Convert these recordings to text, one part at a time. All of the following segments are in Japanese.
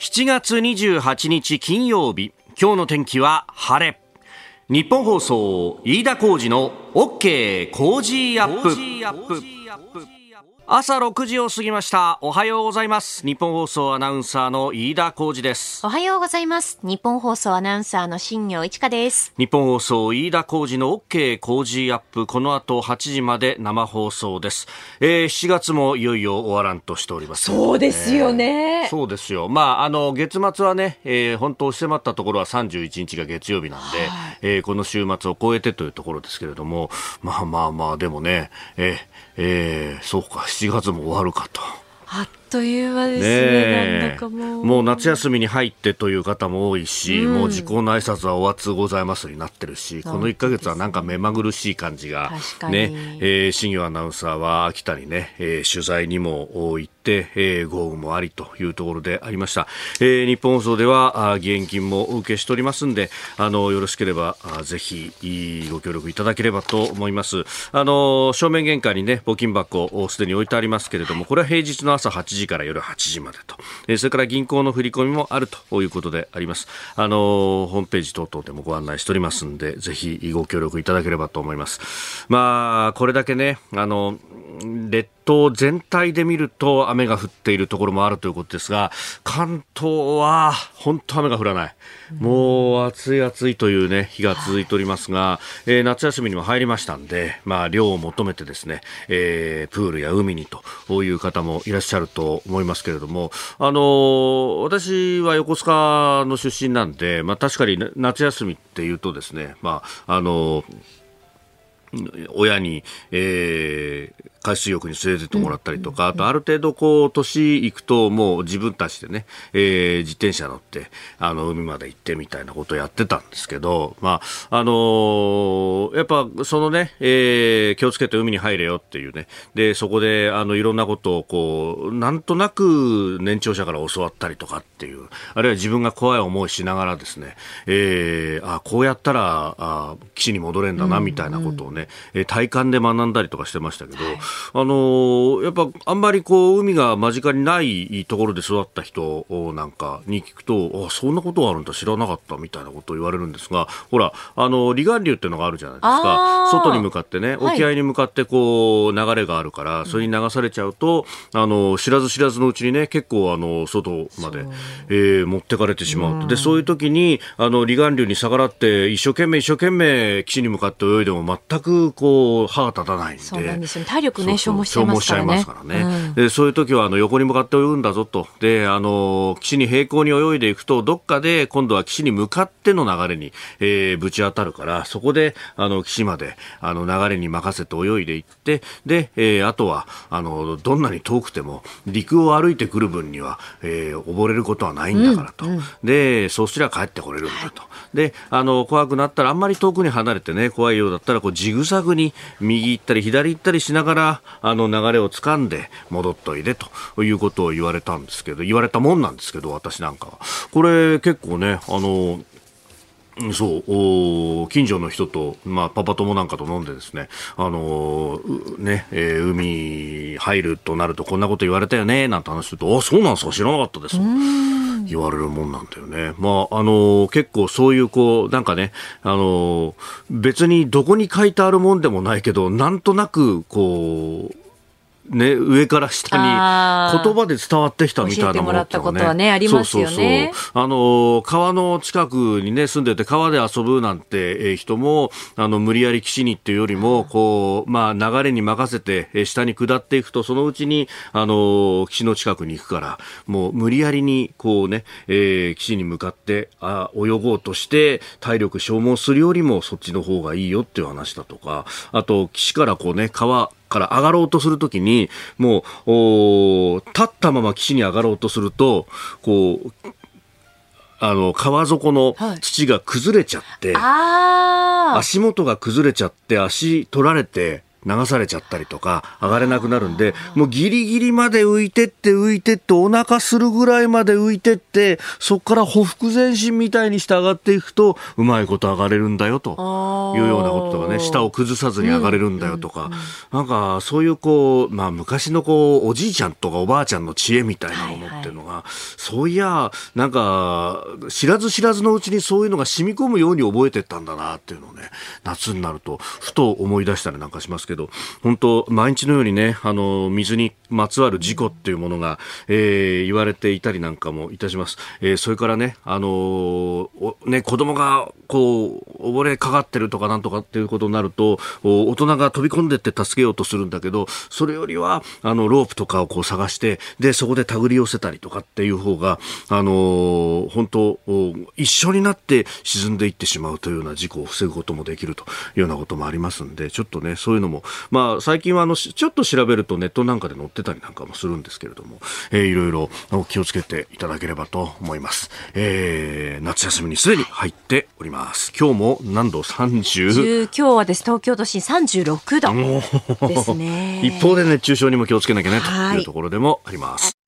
7月28日金曜日今日の天気は晴れ。日本放送飯田浩二の OK 工事アップ。朝6時を過ぎました。おはようございます。日本放送アナウンサーの飯田浩二です。おはようございます。日本放送アナウンサーの新業一華です。日本放送飯田浩二の OK 工事アップ。この後8時まで生放送です、えー、7月もいよいよ終わらんとしております、ね、そうですよね。そうですよ。まああの月末はね、えー、本当迫ったところは31日が月曜日なんで、はい、えー、この週末を超えてというところですけれどもまあまあまあでもねえー、えー、そうか7月も終わるかと。あっという間ですね、ねもう。もう夏休みに入ってという方も多いし、うん、もう時効の挨拶はお熱ございますになってるし、この1か月はなんか目まぐるしい感じが、ね、えー、新業アナウンサーは秋田にね、えー、取材にも行って、えー、豪雨もありというところでありました。えー、日本放送では、あ義援金もお受けしておりますんで、あの、よろしければ、あぜひ、ご協力いただければと思います。あの、正面玄関にね、募金箱をすでに置いてありますけれども、これは平日の朝8時時から夜8時までと、えー、それから銀行の振り込みもあるということであります。あのー、ホームページ等々でもご案内しておりますんで、ぜひご協力いただければと思います。まあ、これだけね、あの、列島全体で見ると雨が降っているところもあるということですが、関東は本当雨が降らない。もう暑い暑いというね、日が続いておりますが、えー、夏休みにも入りましたんで、まあ、量を求めてですね、えー、プールや海にという方もいらっしゃると思いますけれども、あのー、私は横須賀の出身なんで、まあ、確かに夏休みっていうとですね、まあ、あのー親に、えー、海水浴に連れてってもらったりとか、あとある程度こう、年行くともう自分たちでね、えー、自転車乗って、あの、海まで行ってみたいなことをやってたんですけど、まあ、あのー、やっぱそのね、えー、気をつけて海に入れよっていうね、で、そこで、あの、いろんなことをこう、なんとなく年長者から教わったりとかっていう、あるいは自分が怖い思いしながらですね、えー、あ、こうやったら、あ岸に戻れんだな、みたいなことをね、うんうん、体感で学んだりとかしてましたけど、はいあのやっぱあんまりこう海が間近にないところで育った人なんかに聞くとあそんなことがあるんだ知らなかったみたいなことを言われるんですがほらあの離岸流っていうのがあるじゃないですか。外に向かってね沖合に向かってこう流れがあるから、はい、それに流されちゃうとあの知らず知らずのうちにね結構あの外まで、えー、持ってかれてしまうと、でそういう時にあの離岸流に逆らって一生懸命一生懸命岸に向かって泳いでも全くこう歯が立たないんで。そうなんですよ、ね、体力ね消耗しちゃいますからね。うん、そういう時はあの横に向かって泳ぐんだぞと。で、あの、岸に平行に泳いでいくと、どっかで今度は岸に向かっての流れに、えー、ぶち当たるから、そこで、あの、岸まで、あの、流れに任せて泳いでいって、で、えー、あとは、あの、どんなに遠くても、陸を歩いてくる分には、えー、溺れることはないんだからと。うんうん、で、そうすれば帰ってこれるんだと。で、あの、怖くなったら、あんまり遠くに離れてね、怖いようだったら、こう、ジグザグに右行ったり左行ったりしながら、あの流れを掴んで戻っといでということを言われたんですけど、言われたもんなんですけど、私なんかは。これ結構ね、あの、そう近所の人と、まあ、パパ友なんかと飲んでですね、あのねえー、海入るとなるとこんなこと言われたよねなんて話するとあそうなんですか知らなかったです言われるもんなんだよね。まあ、あの結構そういうこうなんかね、あの別にどこに書いてあるもんでもないけどなんとなくこうね、上から下に言葉で伝わってきたみたいなものってね、はねありますよね。あの川の近くにね住んでて川で遊ぶなんて人もあの無理やり岸にっていうよりもこうまあ流れに任せて下に下っていくとそのうちにあの岸の近くに行くからもう無理やりにこうね、えー、岸に向かってあ泳ごうとして体力消耗するよりもそっちの方がいいよっていう話だとかあと岸からこうね川から上がろうとするときに、もう、立ったまま岸に上がろうとすると、こう、あの、川底の土が崩れちゃって、はい、足元が崩れちゃって、足取られて、流されちゃったりとか上がれなくなるんでもうギリギリまで浮いてって浮いてってお腹するぐらいまで浮いてってそこからほふ前進みたいにして上がっていくとうまいこと上がれるんだよというようなこととかね舌を崩さずに上がれるんだよとか、なんかそういうこう、まあ、昔のこうおじいちゃんとかおばあちゃんの知恵みたいなものっていうのが、はいはい、そういやなんか知らず知らずのうちにそういうのが染み込むように覚えてったんだなっていうのをね夏になるとふと思い出したりなんかしますけど本当毎日のようにねあの水にまつわる事故っていうものが、えー、言われていたりなんかもいたします。えー、それからね、あのー、ね、子供がこう、溺れかかってるとかなんとかっていうことになると、大人が飛び込んでって助けようとするんだけど、それよりは、あの、ロープとかをこう探して、で、そこで手繰り寄せたりとかっていう方が、あのー、本当、一緒になって沈んでいってしまうというような事故を防ぐこともできるというようなこともありますんで、ちょっとね、そういうのも、まあ、最近はあの、ちょっと調べるとネットなんかで載ってたりなんかもするんですけれども、えー、いろいろ気をつけていただければと思います。えー、夏休みにすでに入っております。今日も何度？30? 今日はです、東京都心36度ですね。一方で熱中症にも気をつけなきゃねというところでもあります。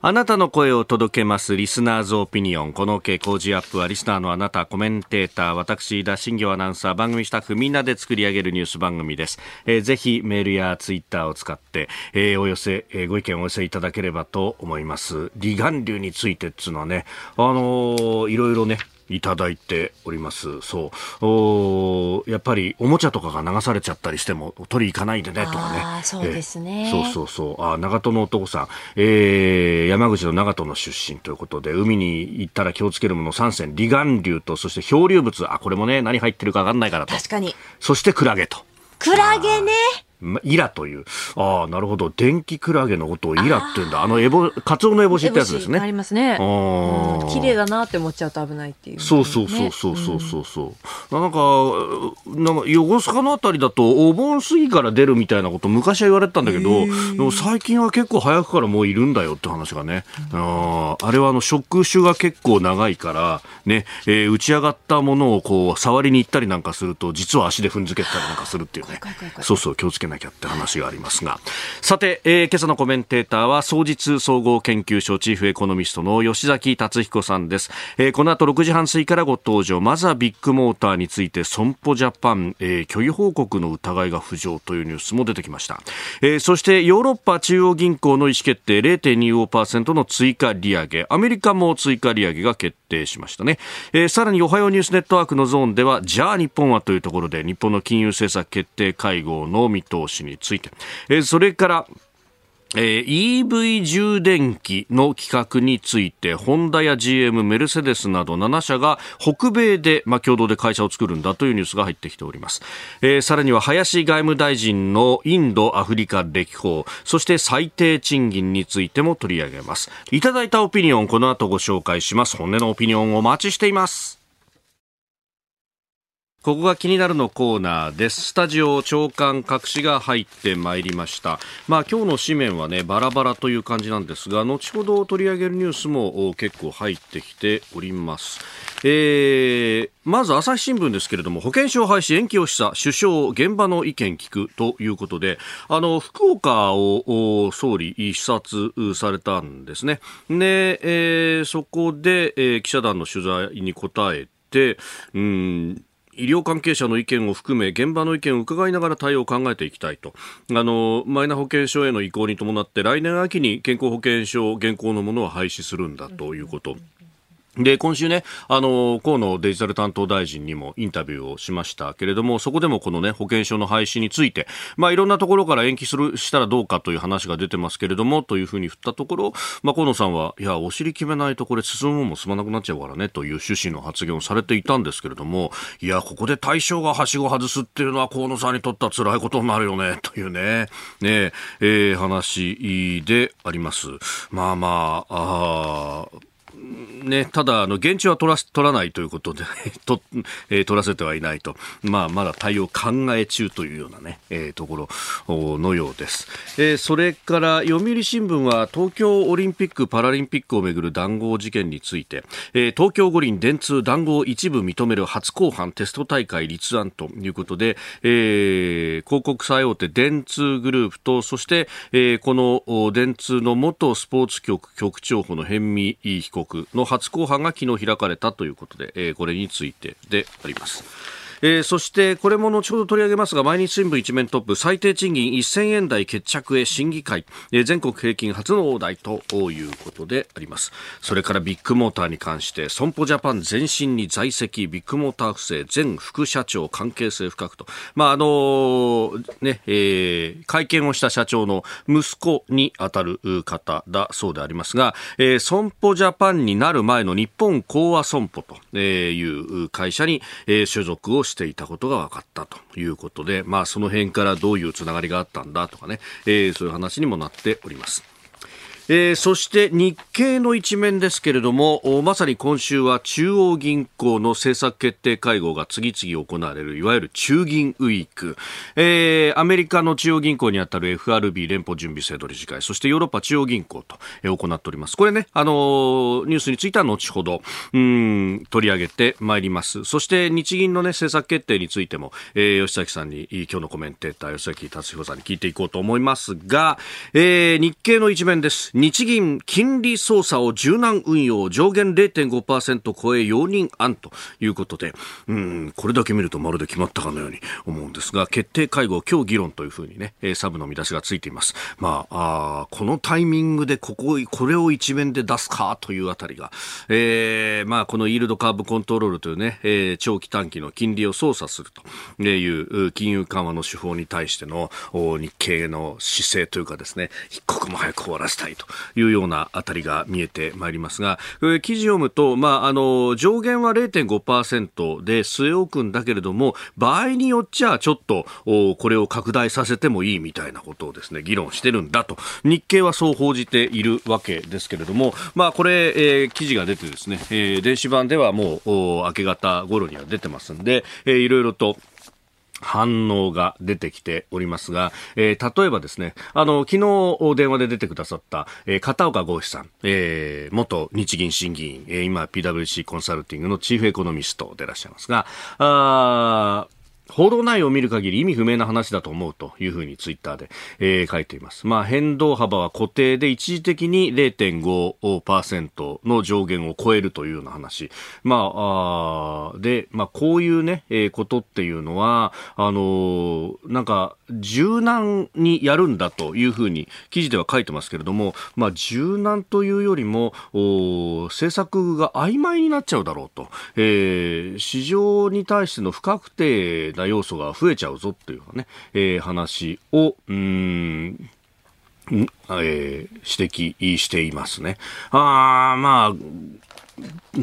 あなたの声を届けます。リスナーズオピニオン。この OK 工事アップは、リスナーのあなた、コメンテーター、私、田新行アナウンサー、番組スタッフ、みんなで作り上げるニュース番組です。えー、ぜひ、メールやツイッターを使って、えー、お寄せ、えー、ご意見をお寄せいただければと思います。離岸流についてっていうのはね、あのー、いろいろね、いただいております。そう。おやっぱりおもちゃとかが流されちゃったりしても取り行かないでねとかね。あそうですね、えー、そうそうそう。あ長門の男さん、えー、山口の長門の出身ということで、海に行ったら気をつけるもの3選、離岸流と、そして漂流物、あ、これもね、何入ってるかわかんないからと。確かに。そしてクラゲと。クラゲね。イラという。ああ、なるほど。電気クラゲのことをイラって言うんだ。あの、エボ、カツオのエボシってやつですね。ありますね。綺麗だなって思っちゃうと危ないっていう、ね、そうそうそうそうそうそうそう、ん、なんか、なんか、横須賀のあたりだと、お盆過ぎから出るみたいなこと昔は言われてたんだけど、でも最近は結構早くからもういるんだよって話がね。ああ、あれはあの、触手が結構長いから、ね、えー、打ち上がったものをこう、触りに行ったりなんかすると、実は足で踏んづけたりなんかするっていうね。そうそう、気をつけなきゃって話がありますが。さて、えー、今朝のコメンテーターは総実総合研究所チーフエコノミストの吉崎達彦さんです、えー、この後6時半過ぎからご登場。まずはビッグモーターについて損保ジャパン、えー、虚偽報告の疑いが浮上というニュースも出てきました、えー、そしてヨーロッパ中央銀行の意思決定0.25%の追加利上げ。アメリカも追加利上げが決定。しましたね、えー、さらにおはようニュースネットワークのゾーンではじゃあ日本はというところで日本の金融政策決定会合の見通しについて、えー、それからえー、EV 充電器の企画について、ホンダや GM、メルセデスなど7社が北米で、まあ、共同で会社を作るんだというニュースが入ってきております。えー、さらには林外務大臣のインド、アフリカ歴訪、そして最低賃金についても取り上げます。いただいたオピニオン、この後ご紹介します。本音のオピニオンをお待ちしています。ここが気になるのコーナーです。スタジオ長官各紙が入ってまいりました。まあ今日の紙面はね、バラバラという感じなんですが、後ほど取り上げるニュースも結構入ってきております。えー、まず朝日新聞ですけれども、保険証廃止延期を示唆、首相、現場の意見聞くということで、あの、福岡を総理視察されたんですね。で、えー、そこで、えー、記者団の取材に答えて、うん医療関係者の意見を含め現場の意見を伺いながら対応を考えていきたいとあのマイナ保険証への移行に伴って来年秋に健康保険証現行のものは廃止するんだということ。で、今週ね、あの、河野デジタル担当大臣にもインタビューをしましたけれども、そこでもこのね、保険証の廃止について、まあ、いろんなところから延期する、したらどうかという話が出てますけれども、というふうに振ったところ、まあ、河野さんは、いや、お尻決めないとこれ進むも進まなくなっちゃうからね、という趣旨の発言をされていたんですけれども、いや、ここで対象がはしご外すっていうのは河野さんにとっては辛いことになるよね、というね、ね、えー、話であります。まあまあ、あね、ただ、あの、現地は取ら取らないということで、とえー、取らせてはいないと、まあ、まだ対応考え中というようなね、えー、ところのようです。えー、それから、読売新聞は東京オリンピック・パラリンピックをめぐる談合事件について、えー、東京五輪電通談合一部認める初公判テスト大会立案ということで、えー、広告最大手電通グループと、そして、えー、この電通の元スポーツ局局長補の辺見被告の初公判が昨日開かれたということで、えー、これについてであります。えー、そしてこれも後ほど取り上げますが毎日新聞一面トップ最低賃金1000円台決着へ審議会、えー、全国平均初の大台ということであります。それからビッグモーターに関して損保ジャパン前身に在籍ビッグモーター不正前副社長関係性深くと。まああのね、えー、会見をした社長の息子にあたる方だそうでありますが、えー、損保ジャパンになる前の日本講和損保という会社に、えー、所属をしていたことが分かったということで、まあ、その辺からどういうつながりがあったんだとかね、えー、そういう話にもなっております。えー、そして日経の一面ですけれどもまさに今週は中央銀行の政策決定会合が次々行われるいわゆる中銀ウィーク、えー、アメリカの中央銀行にあたる FRB 連邦準備制度理事会そしてヨーロッパ中央銀行と、えー、行っております。これねあのニュースについては後ほどうん取り上げてまいります。そして日銀のね政策決定についても、えー、吉崎さんに今日のコメンテーター吉崎達彦さんに聞いていこうと思いますが、えー、日経の一面です。日銀金利操作を柔軟運用上限0.5%超え容認案ということでうんこれだけ見るとまるで決まったかのように思うんですが決定会合今日議論というふうにねサブの見出しがついています。まああこのタイミングでこここれを一面で出すかというあたりが、えー、まあこのイールドカーブコントロールというね、えー、長期短期の金利を操作するという金融緩和の手法に対しての日経の姿勢というかですね一刻も早く終わらせたいと。いうようなあたりが見えてまいりますが、記事読むと、まあ、あの、上限は0.5%で据え置くんだけれども、場合によっちゃちょっと、これを拡大させてもいいみたいなことをですね、議論してるんだと、日経はそう報じているわけですけれども、まあ、これ、えー、記事が出てですね、えー、電子版ではもう、明け方頃には出てますんで、えー、いろいろと、反応が出てきておりますが、えー、例えばですね、あの、昨日電話で出てくださった、えー、片岡剛志さん、えー、元日銀審議員、えー、今 PWC コンサルティングのチーフエコノミストでいらっしゃいますが、あ報道内容を見る限り意味不明な話だと思うというふうにツイッターで、えー、書いています。まあ、変動幅は固定で一時的に0.5%の上限を超えるというような話。まあ、あで、まあ、こういうね、えー、ことっていうのは、あのー、なんか、柔軟にやるんだというふうに記事では書いてますけれども、まあ、柔軟というよりも、お政策が曖昧になっちゃうだろうと。えー、市場に対しての不確定な要素が増えちゃうぞっていうね、えー、話を、うん、えー、指摘していますね。あまあ、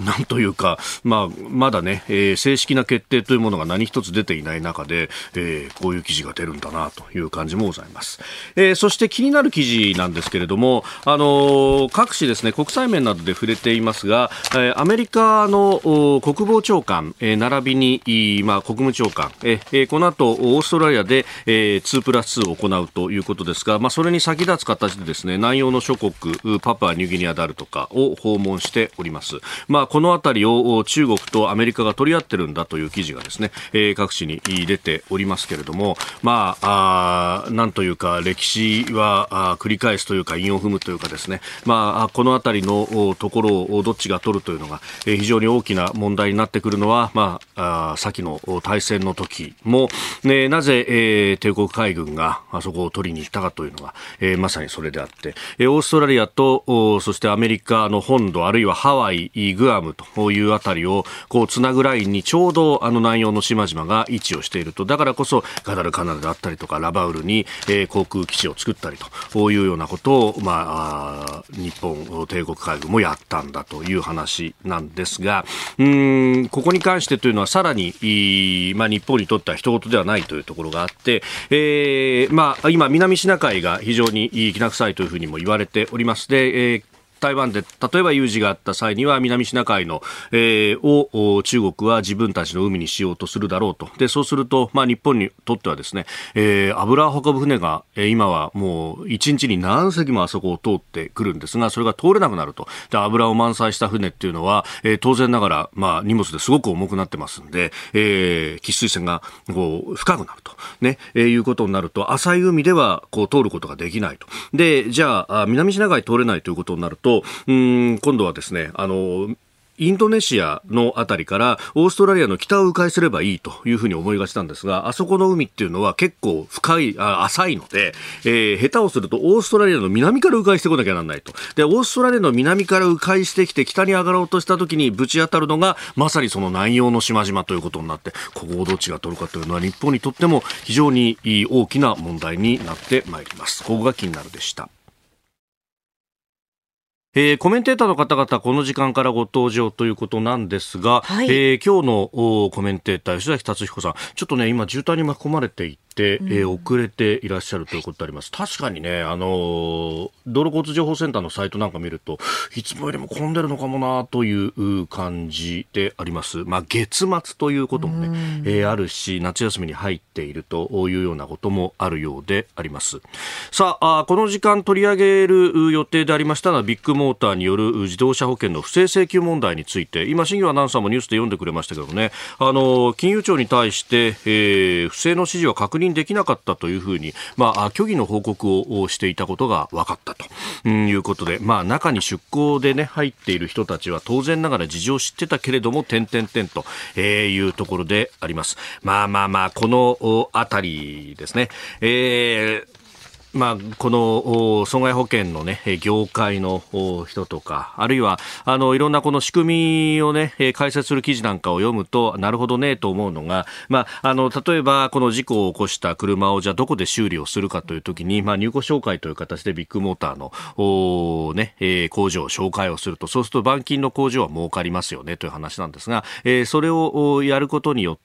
なんというか、まあ、まだね、えー、正式な決定というものが何一つ出ていない中で、えー、こういう記事が出るんだなという感じもございます。えー、そして気になる記事なんですけれども、あの各紙ですね、国際面などで触れていますが、えアメリカの国防長官、え並びに、まあ、国務長官、えこの後、オーストラリアで、え2プラス2を行うということですが、まあ、それに先立つ形でですね、南洋の諸国、パプアニューギニアであるとかを訪問しております。まあ、このあたりを中国とアメリカが取り合ってるんだという記事がですね、えー、各紙に出ておりますけれども、まあ、あなんというか歴史はあ繰り返すというか韻を踏むというかですね、まあ、このあたりのところをどっちが取るというのが、えー、非常に大きな問題になってくるのは、まあ、あ先の大戦の時も、ね、なぜ、えー、帝国海軍があそこを取りに行ったかというのが、えー、まさにそれであって、えー、オーストラリアとそしてアメリカの本土あるいはハワイグアムというあたりをこうつなぐラインにちょうどあの南洋の島々が位置をしているとだからこそガダルカナダであったりとかラバウルに、えー、航空基地を作ったりというようなことを、まあ、日本帝国海軍もやったんだという話なんですがうんここに関してというのはさらに、まあ、日本にとっては一言ではないというところがあって、えーまあ、今南シナ海が非常にきな臭いというふうにも言われております。で、えー台湾で例えば有事があった際には南シナ海の、えー、を中国は自分たちの海にしようとするだろうと。でそうすると、まあ、日本にとってはですね、えー、油を運ぶ船が、え、今はもう1日に何隻もあそこを通ってくるんですがそれが通れなくなると。で油を満載した船っていうのは、えー、当然ながら、まあ、荷物ですごく重くなってますんで、えー、喫水線がこう深くなると、ねえー、いうことになると浅い海ではこう通ることができないと。でじゃあ南シナ海通れないということになるとうん、今度はですね、あの、インドネシアのあたりからオーストラリアの北を迂回すればいいというふうに思いがちなんですが、あそこの海っていうのは結構深い、あ浅いので、えー、下手をするとオーストラリアの南から迂回してこなきゃならないと。で、オーストラリアの南から迂回してきて北に上がろうとした時にぶち当たるのが、まさにその南洋の島々ということになって、ここをどっちが取るかというのは日本にとっても非常に大きな問題になってまいります。ここが気になるでした。えー、コメンテーターの方々、この時間からご登場ということなんですが、はい、えー、今日のコメンテーター、吉崎達彦さん、ちょっとね、今、渋滞に巻き込まれてい、えー、遅れていらっしゃるということであります。確かにね、あの道路交通情報センターのサイトなんか見ると、いつもよりも混んでるのかもなという感じであります。まあ、月末ということもね、えー、あるし、夏休みに入っているというようなこともあるようであります。さあ、あこの時間取り上げる予定でありましたのは、ビッグモーターによる自動車保険の不正請求問題について、今、新業アナウンサーもニュースで読んでくれましたけどね、あの金融庁に対して、えー、不正の指示は確認認できなかったというふうに、まあ、虚偽の報告をしていたことが分かったということで、まあ、中に出向で、ね、入っている人たちは当然ながら事情を知ってたけれども、点々点というところであります。まあまあまあ、このあたりですね。えーまあ、この損害保険の、ね、業界の人とか、あるいはあのいろんなこの仕組みを、ね、解説する記事なんかを読むと、なるほどねと思うのが、まあ、あの例えばこの事故を起こした車をじゃどこで修理をするかというときに、まあ、入庫紹介という形でビッグモーターのお、ねえ、工場を紹介をすると、そうすると板金の工場は儲かりますよねという話なんですが、えー、それをやることによって、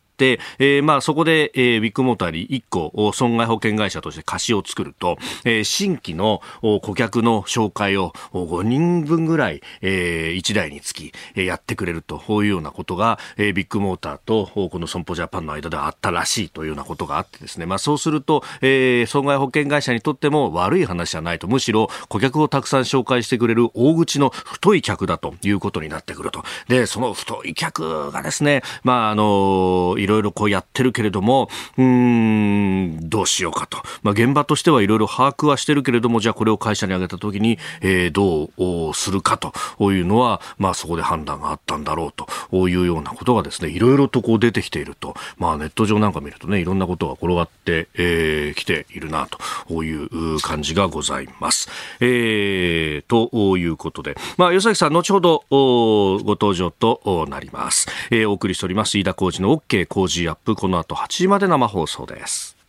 えー、まあそこで、えー、ビッグモーターに1個損害保険会社として貸しを作ると、えー、新規の顧客の紹介を5人分ぐらい、えー、1台につき、やってくれるというようなことが、えー、ビッグモーターとこの損保ジャパンの間ではあったらしいというようなことがあってですね、まあそうすると、えー、損害保険会社にとっても悪い話じゃないと、むしろ顧客をたくさん紹介してくれる大口の太い客だということになってくると。で、その太い客がですね、まああの、いろいろこうやってるけれども、うん、どうしようかと。まあ、現場としてはいろいろ把握はしてるけれども、じゃあこれを会社に上げたときに、えー、どうするかというのは、まあ、そこで判断があったんだろうというようなことがですね、いろいろとこう出てきていると。まあ、ネット上なんか見るとね、いろんなことが転がってき、えー、ているなという感じがございます。えー、ということで、まあ、吉崎さん、後ほどご登場となります。えー、お送りしております、飯田浩二の OK 工事アップこの後8時まで生放送です。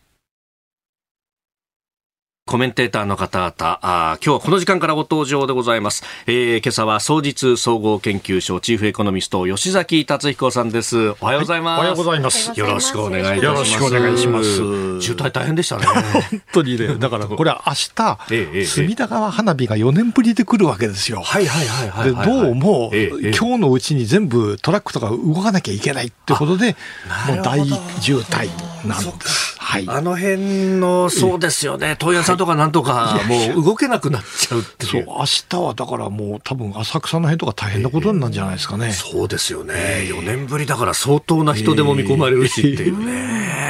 コメンテーターの方々、あ今日はこの時間からご登場でございます。えー、今朝は総実総合研究所チーフエコノミスト吉崎達彦さんです。おはようございます。はい、おはようございます。よろしくお願いします。よろしくお願いします。渋滞大変でしたね。本当にね、だからこれは明日、ええ、隅田川花火が4年ぶりで来るわけですよ。はいはいはいはい、はい、で、どうも、え、今日のうちに全部トラックとか動かなきゃいけないってことで、もう大渋滞なんです。はい、あの辺の、そうですよね、問屋さんとかなんとか、もう動けなくなっちゃうっていう。そう、明日はだからもう多分浅草の辺とか大変なことになるんじゃないですかね。えー、そうですよね。4年ぶりだから相当な人でも見込まれるしっていうね。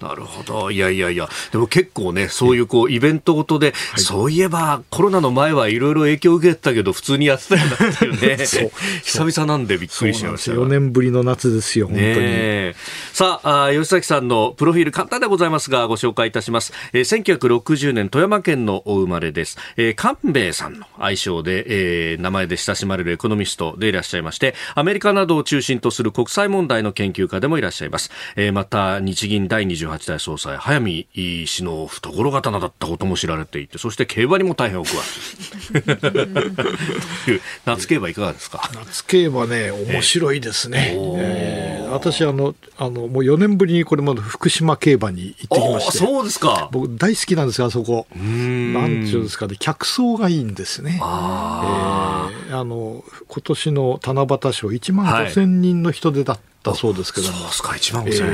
なるほど。いやいやいや。でも結構ね、そういうこう、イベントごとで、はい、そういえばコロナの前はいろいろ影響を受けてたけど、普通にやってたよなっていうね。そう久々なんでびっくりしました。4年ぶりの夏ですよ、本当に。ね、さああ、吉崎さんのプロフィール簡単でございますが、ご紹介いたします。えー、1960年、富山県のお生まれです。えー、官兵衛さんの愛称で、えー、名前で親しまれるエコノミストでいらっしゃいまして、アメリカなどを中心とする国際問題の研究家でもいらっしゃいます。えー、また、日銀第28代総裁、早見氏の懐刀だったことも知られていて、そして競馬にも大変お詳しい。夏競馬いかがですか？夏競馬ね、面白いですね。えー私あのあのもう4年ぶりにこれまで福島競馬に行ってきましてそうですか。僕大好きなんですがそこ。なんちゅうんですかね客層がいいんですね。あ、えー、あの今年の七夕賞1万5千人の人出だった、だそうですけども、そうですか、1万5000円、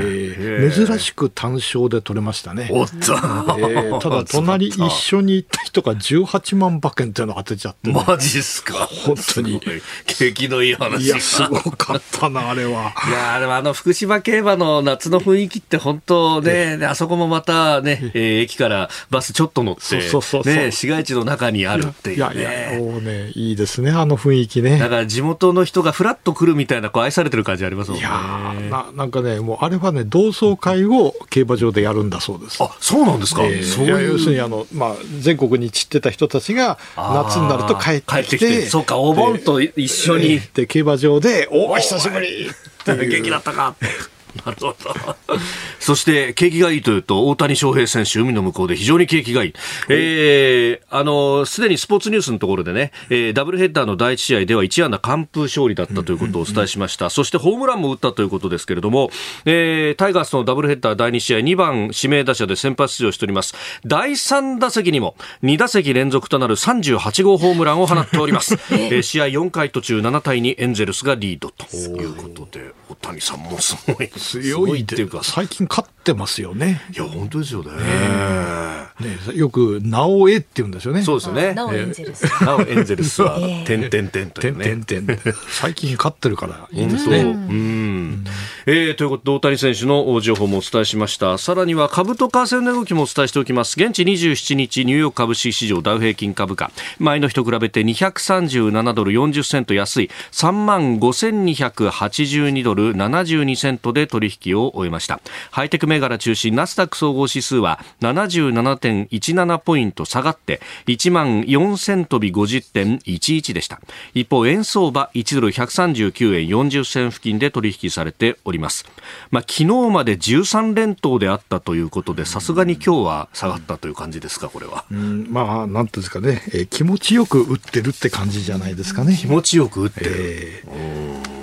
えー、珍しく単勝で取れましたね。おっと、えー、ただ、隣一緒に行った人が18万馬券っていうのが当てちゃって、ね、マジっすか。本当に。景気のいい話いや、すごかったな、あれは。いや、でもあの、福島競馬の夏の雰囲気って本当ね、あそこもまたね、えー、駅からバスちょっと乗って、そうそうそうね、市街地の中にあるっていう、ね。いやいや、もうね、いいですね、あの雰囲気ね。だから地元の人がふらっと来るみたいな、こう愛されてる感じありますもんね。ななんかね、もうあれはね、同窓会を競馬場でやるんだそうです。あそうなんですか、えー、そういう。要するにあの、まあ、全国に散ってた人たちが、夏になると帰ってきて、そうか、お盆と一緒に。で、競馬場で、おお、久しぶり 元気だったかなるほど。そして、景気がいいというと、大谷翔平選手、海の向こうで非常に景気がいい。えー、あの、すでにスポーツニュースのところでね、えー、ダブルヘッダーの第一試合では1安打完封勝利だったということをお伝えしました。そして、ホームランも打ったということですけれども、えー、タイガースのダブルヘッダー第2試合、2番指名打者で先発出場しております。第3打席にも、2打席連続となる38号ホームランを放っております。えー、試合4回途中7対2、エンゼルスがリードということで、大谷さんもすごい。強いっていうか、最近勝ってますよね。いや、本当ですよね。ねよく、なおえって言うんですよね。そうですよね。なおエンゼルス。なおエンゼルスは、てんてんてんというね。てんてん最近勝ってるからいいですね。うん。えー、ということで、大谷選手の情報もお伝えしました。さらには、株と為替の動きもお伝えしておきます。現地27日、ニューヨーク株式市場ダウ平均株価。前の日と比べて237ドル40セント安い、3万5282ドル72セントで取引を終えました。ハイテク銘柄中心ナスダック総合指数は77.17ポイント下がって1万4000飛び50.11でした。一方円相場1ドル139円40銭付近で取引されております。まあ、昨日まで13連投であったということでさすがに今日は下がったという感じですかこれは、うん、まあなんていうんですかね、えー、気持ちよく打ってるって感じじゃないですかね。気持ちよく打ってる、えー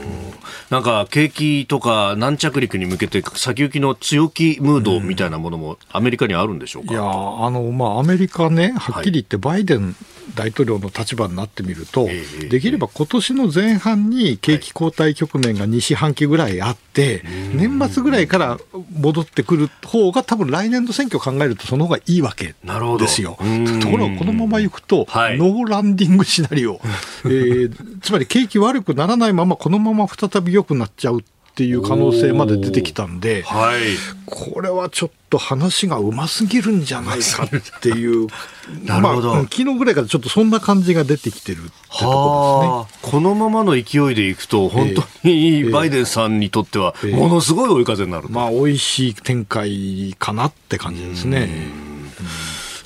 なんか景気とか軟着陸に向けて先行きの強気ムードみたいなものもアメリカにあるんでしょうか、いやあの、まあ、アメリカね、はっきり言ってバイデン大統領の立場になってみると、はい、できれば今年の前半に景気後退局面が2四半期ぐらいあって、はい、年末ぐらいから戻ってくる方が、多分来年の選挙を考えると、その方がいいわけですよ。ところが、このままいくと、はい、ノーランディングシナリオ、えー、つまり景気悪くならないまま、このまま再び良くなっちゃう。っていう可能性まで出てきたんで、はい、これはちょっと話がうますぎるんじゃないかっていう、なるほど、まあ、昨日ぐらいからちょっとそんな感じが出てきてるってとこですね。このままの勢いでいくと、本当にバイデンさんにとっては、ものすごい追い風になる、えーえー、まあ、美味しい展開かなって感じですね。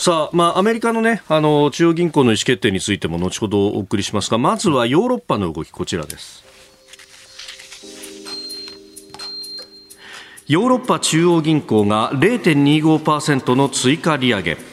さあ、まあ、アメリカのね、あの、中央銀行の意思決定についても後ほどお送りしますが、まずはヨーロッパの動き、こちらです。ヨーロッパ中央銀行が0.25%の追加利上げ。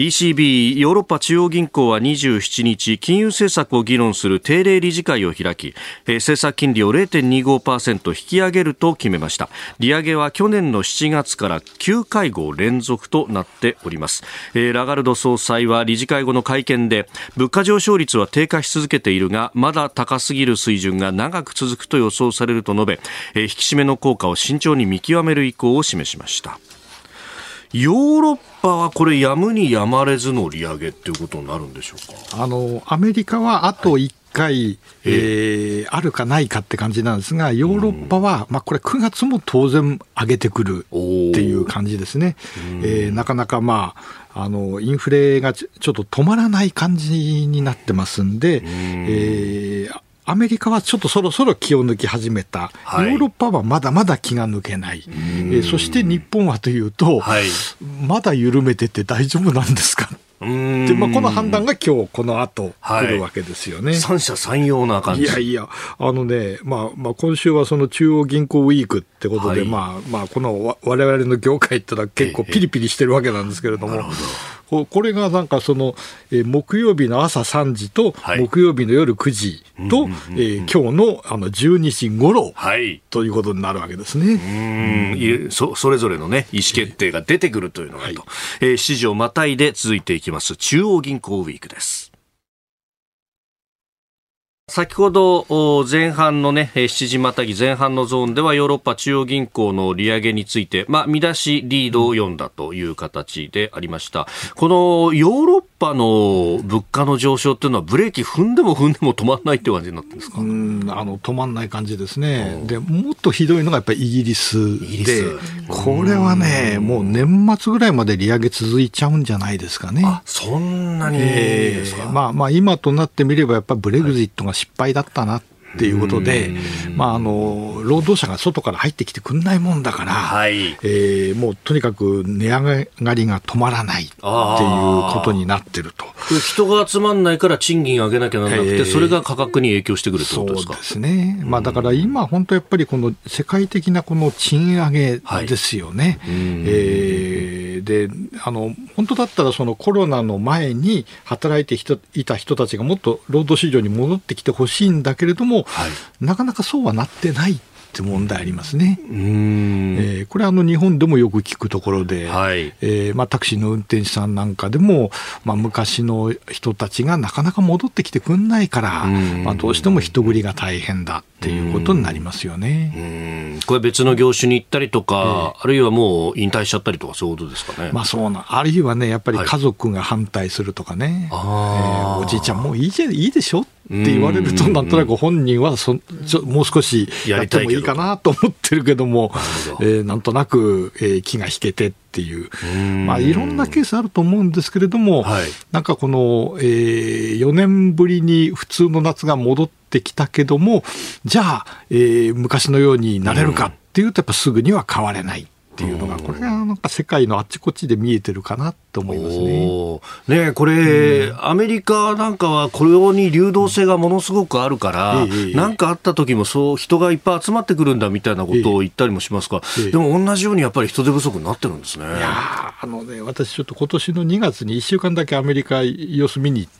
ECB= ヨーロッパ中央銀行は27日金融政策を議論する定例理事会を開き政策金利を0.25%引き上げると決めました。利上げは去年の7月から9会合連続となっております。ラガルド総裁は理事会後の会見で物価上昇率は低下し続けているがまだ高すぎる水準が長く続くと予想されると述べ引き締めの効果を慎重に見極める意向を示しました。ヨーロッパはこれ、やむにやまれずの利上げっていうことになるんでしょうか？あのアメリカはあと1回、はい、えー、あるかないかって感じなんですが、ヨーロッパは、まあ、これ、9月も当然上げてくるっていう感じですね。えー、なかなか、まあ、あのインフレがちょっと止まらない感じになってますんで、えー、アメリカはちょっとそろそろ気を抜き始めた、はい、ヨーロッパはまだまだ気が抜けない、えー、そして日本はというと、はい、まだ緩めてて大丈夫なんですか？でまあ、この判断が今日この後来るわけですよね。はい、三者三様な感じ。いやいや、あのね、まあまあ、今週はその中央銀行ウィークってことで、はい、まあまあ、このわれわれの業界ってのは結構ピリピリしてるわけなんですけれども、ここれがなんかその、えー、木曜日の朝3時と、木曜日の夜9時と、え今日のあの12時ごろ、はい、ということになるわけですね。うん。そそれぞれの、ね、意思決定が出てくるというのがと、はい。えー、7時をまたいで続いていきます。中央銀行ウィークです。先ほど前半のね、7時またぎ前半のゾーンではヨーロッパ中央銀行の利上げについて、まあ、見出しリードを読んだという形でありました。このヨーロッパの物価の上昇っていうのはブレーキ踏んでも踏んでも止まらないって感じになってるんですか？うんあの止まらない感じですね。で、もっとひどいのがやっぱりイギリスで、これはね、もう年末ぐらいまで利上げ続いちゃうんじゃないですかね。あ、そんなにですか、えー、まあまあ今となってみればやっぱりブレグジットが失敗だったなっていうことで、まあ、あの労働者が外から入ってきてくんないもんだから、はい、えー、もうとにかく値上がりが止まらないっていうことになってると。人が集まらないから賃金上げなきゃならなくて、えー、それが価格に影響してくるってことですか？そうですね、まあ、だから今、本当やっぱりこの世界的なこの賃上げですよね。はい、えー、であの本当だったらそのコロナの前に働いていた人たちがもっと労働市場に戻ってきてほしいんだけれどもはい、なかなかそうはなってないって問題ありますね。えー、これはあの日本でもよく聞くところで、はい、えー、まあ、タクシーの運転手さんなんかでも、まあ、昔の人たちがなかなか戻ってきてくんないから、まあ、どうしても人繰りが大変だっていうことになりますよね。これ別の業種に行ったりとか、えー、あるいはもう引退しちゃったりとかそういうことですかね。まあそうな、あるいはね、やっぱり家族が反対するとかね、はい、えー、おじいちゃんもういいじゃいいでしょって言われると、なんとなく本人はそちょもう少しやってもいいかなと思ってるけども、えー、なんとなく、えー、気が引けてっていう、まあ、いろんなケースあると思うんですけれども、はい、なんかこの、えー、4年ぶりに普通の夏が戻ってきたけども、じゃあ、えー、昔のようになれるかっていうと、やっぱすぐには変われない。っていうのが、これがなんか世界のあっちこっちで見えてるかなと思いますね。ねこれ、うん、アメリカなんかはこれに流動性がものすごくあるから、何、かあった時もそう人がいっぱい集まってくるんだみたいなことを言ったりもしますが、でも同じようにやっぱり人手不足になってるんですね。いやあのね、私ちょっと今年の2月に1週間だけアメリカ様子見に行っ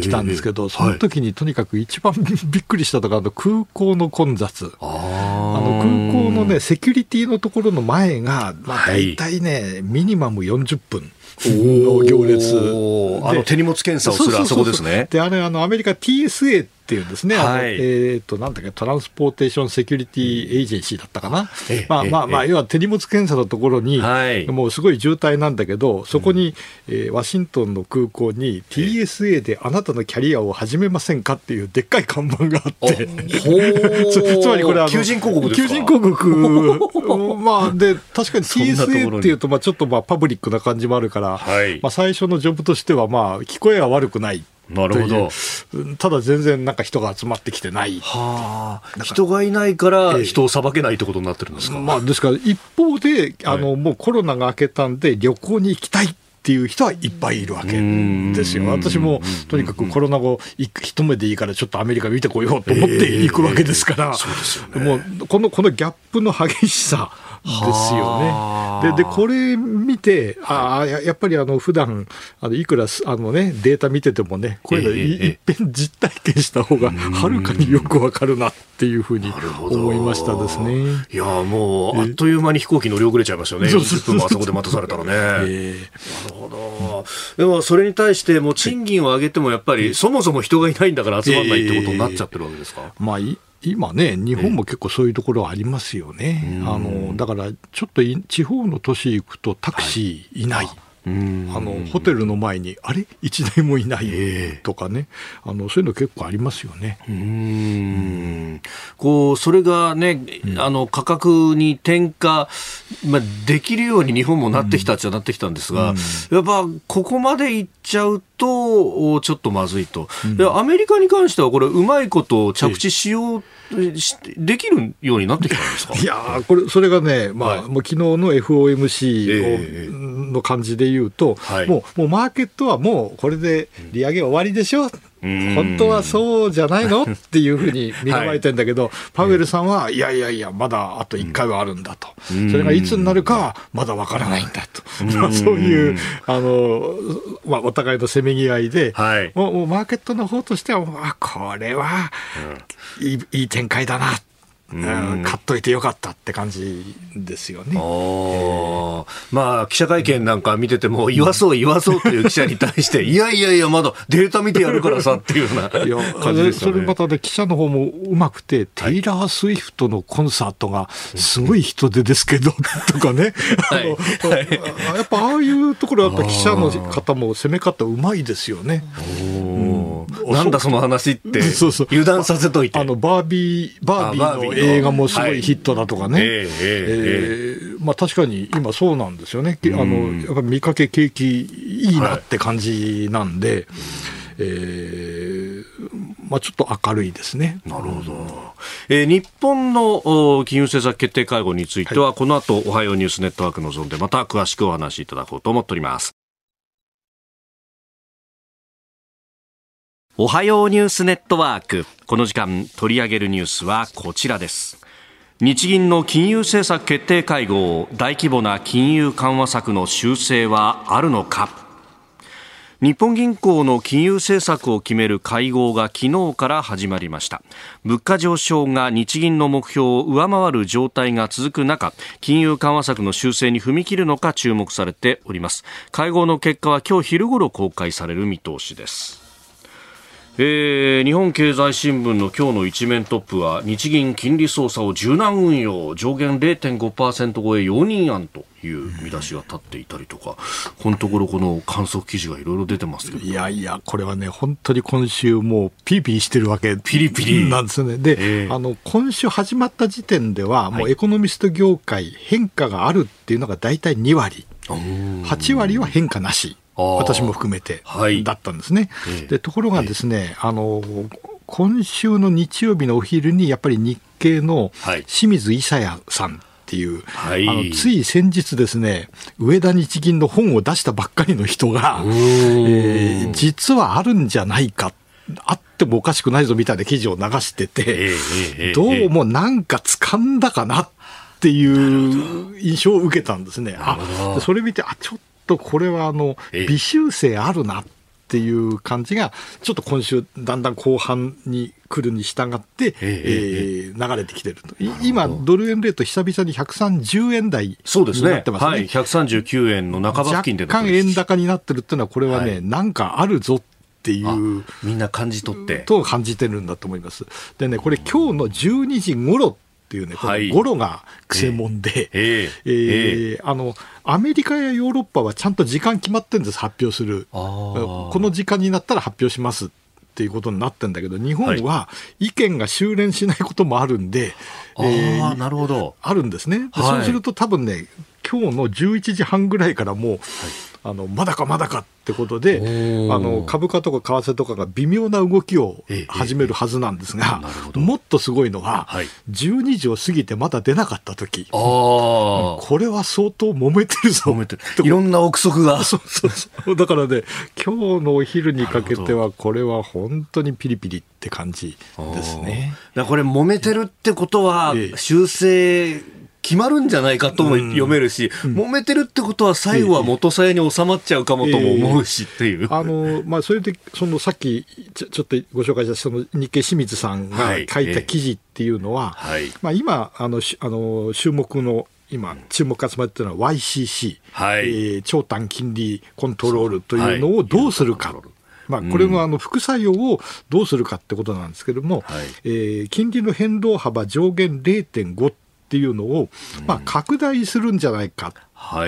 きたんですけど、えー、その時にとにかく一番びっくりしたのが、あの空港の混雑。あの空ね、セキュリティのところの前が、まあ大体ね、はい、ミニマム40分。の行列。あの手荷物検査をするあそこですね。であれあのアメリカ TSA っていうんですね、はい、えっ、ー、と、なんだっけ、トランスポーテーションセキュリティエージェンシーだったかな、まあまあまあ、要は手荷物検査のところに、はい、もうすごい渋滞なんだけど、そこに、うん、えー、ワシントンの空港に TSA であなたのキャリアを始めませんかっていうでっかい看板があって、つまりこれあの、求人広告求人広告、まあ、で、確かに TSA っていうと、まあちょっとまあパブリックな感じもあるから、はい、まあ最初のジョブとしては、まあ聞こえは悪くない。なるほど。ただ全然なんか人が集まってきてない。はあ。人がいないから人を裁けないってことになってるんですか、えー、まあですから一方で、あの、はい、もうコロナが明けたんで旅行に行きたい。っていう人はいっぱいいるわけですよ。私もとにかくコロナ後、一目でいいからちょっとアメリカ見てこようと思って行くわけですから、もうこのこのギャップの激しさですよね。ででこれ見てああやっぱりあの普段あのいくらあのねデータ見ててもねこういうの、えー、いっぺん実体験した方がはるかによくわかるなっていうふうに思いましたですね。いやもうあっという間に飛行機乗り遅れちゃいましたよね。40分もあそこで待たされたらね。えー、なるほど。でもそれに対しても賃金を上げてもやっぱりそもそも人がいないんだから集まらないってことになっちゃってるわけですか？まあ今ね、日本も結構そういうところありますよね、あのだからちょっと地方の都市行くとタクシーい。ない。はいあのホテルの前にあれ？一台もいないとかね、あのそういうの結構ありますよね。うんこうそれがね、うん、あの価格に転嫁、まあ、できるように日本もなってきたっちゃなってきたんですが、うん、やっぱここまでいっちゃうとちょっとまずいと、うん、アメリカに関してはこれうまいこと着地しようできるようになってきたんですか？いやこれ、それがね、まあ、はい、もう昨日の FOMC を、えー、の感じで言うと、はい、もうもうマーケットはもうこれで利上げ終わりでしょ、本当はそうじゃないの？っていうふうに見構えてんだけど、はい、パウエルさんは、いやいやいや、まだあと1回はあるんだと、それがいつになるかはまだわからないんだと、まあ、そういうあの、まあ、お互いのせめぎ合いで、はい、もうマーケットの方としては、あこれはいいいい展開だなうん、買っといてよかったって感じですよね。まあ、記者会見なんか見てても、言わそう言わそうという記者に対して、いやいやいや、まだデータ見てやるからさっていうような。感じでね。それまたね、記者の方もうまくて、テイラー・スウィフトのコンサートがすごい人手ですけど、とかね。はい、やっぱああいうところはやっぱ記者の方も攻め方うまいですよね。なんだその話って そうそう。油断させといて。あのバービーバービーの映画もすごいヒットだとかね、はい、えー、えー、まあ、確かに今そうなんですよね、あのやっぱ見かけ景気いいなって感じなんで、はい、えー、まあ、ちょっと明るいですね。なるほど。えー、日本の金融政策決定会合については、はい、この後、おはようニュースネットワークのゾーンでまた詳しくお話しいただこうと思っております。おはようニュースネットワーク。この時間取り上げるニュースはこちらです。日銀の金融政策決定会合大規模な金融緩和策の修正はあるのか。日本銀行の金融政策を決める会合が昨日から始まりました。物価上昇が日銀の目標を上回る状態が続く中金融緩和策の修正に踏み切るのか注目されております。会合の結果は今日昼ごろ公開される見通しです。えー、日本経済新聞の今日の一面トップは日銀金利操作を柔軟運用上限0.5%超え容認案という見出しが立っていたりとか、このところこの観測記事がいろいろ出てますけど。いやいやこれはね本当に今週もうピリピリしてるわけピリピリ。なんですね。で、えー、あの今週始まった時点ではもうエコノミスト業界変化があるっていうのが大体2割。8割は変化なし私も含めて、だったんですね。でところがですね、あの今週の日曜日のお昼にやっぱり日経の清水伊佐也さんっていう、はい、あのつい先日ですね、上田日銀の本を出したばっかりの人が、えー、実はあるんじゃないか、あってもおかしくないぞみたいな記事を流してて、どうもなんか掴んだかなっていう印象を受けたんですね。あそれ見て、あちょっとこれはあの微修正あるなっていう感じが、ちょっと今週、だんだん後半に来るに従って、えー、流れてきてると、今、ドル円レート、久々に130円台になってますね、すねはい、139円の半ば付近で若干円高になってるっていうのは、これはね、はい、なんかあるぞっていう。みんな感じ取って。と感じてるんだと思います。でね、これ、今日の12時ごろっていうね、このゴロがくせもんで、ええあの、アメリカやヨーロッパはちゃんと時間決まってるんです、発表する。この時間になったら発表しますっていうことになってんだけど、日本は意見が修練しないこともあるんで、はい、えー、なるほど。あるんですね。そうすると多分ね、今日の11時半ぐらいからもう、はいあのまだかまだかってことであの株価とか為替とかが微妙な動きを始めるはずなんですが、もっとすごいのは、はい、12時を過ぎてまだ出なかった時。これは相当揉めてるぞ。揉めてる。いろんな憶測が。そうそうそう。だからね今日のお昼にかけてはこれは本当にピリピリって感じですね。だこれ揉めてるってことは修正決まるんじゃないかとも読めるし、うん、揉めてるってことは最後は元さやに収まっちゃうかもとも思うしっていう。えー、あの、まあ、それで、そのさっきちょちょっとご紹介したその日経清水さんが書いた記事っていうのは、はい、まあ、今、あの、あの、注目の今、注目が集まっているのは YCC、はい、えー、長短金利コントロールというのをどうするか。はい。まあ、これのあの副作用をどうするかってことなんですけれども、はい、えー、金利の変動幅上限0.5っっていうのを、まあ、拡大するんじゃないか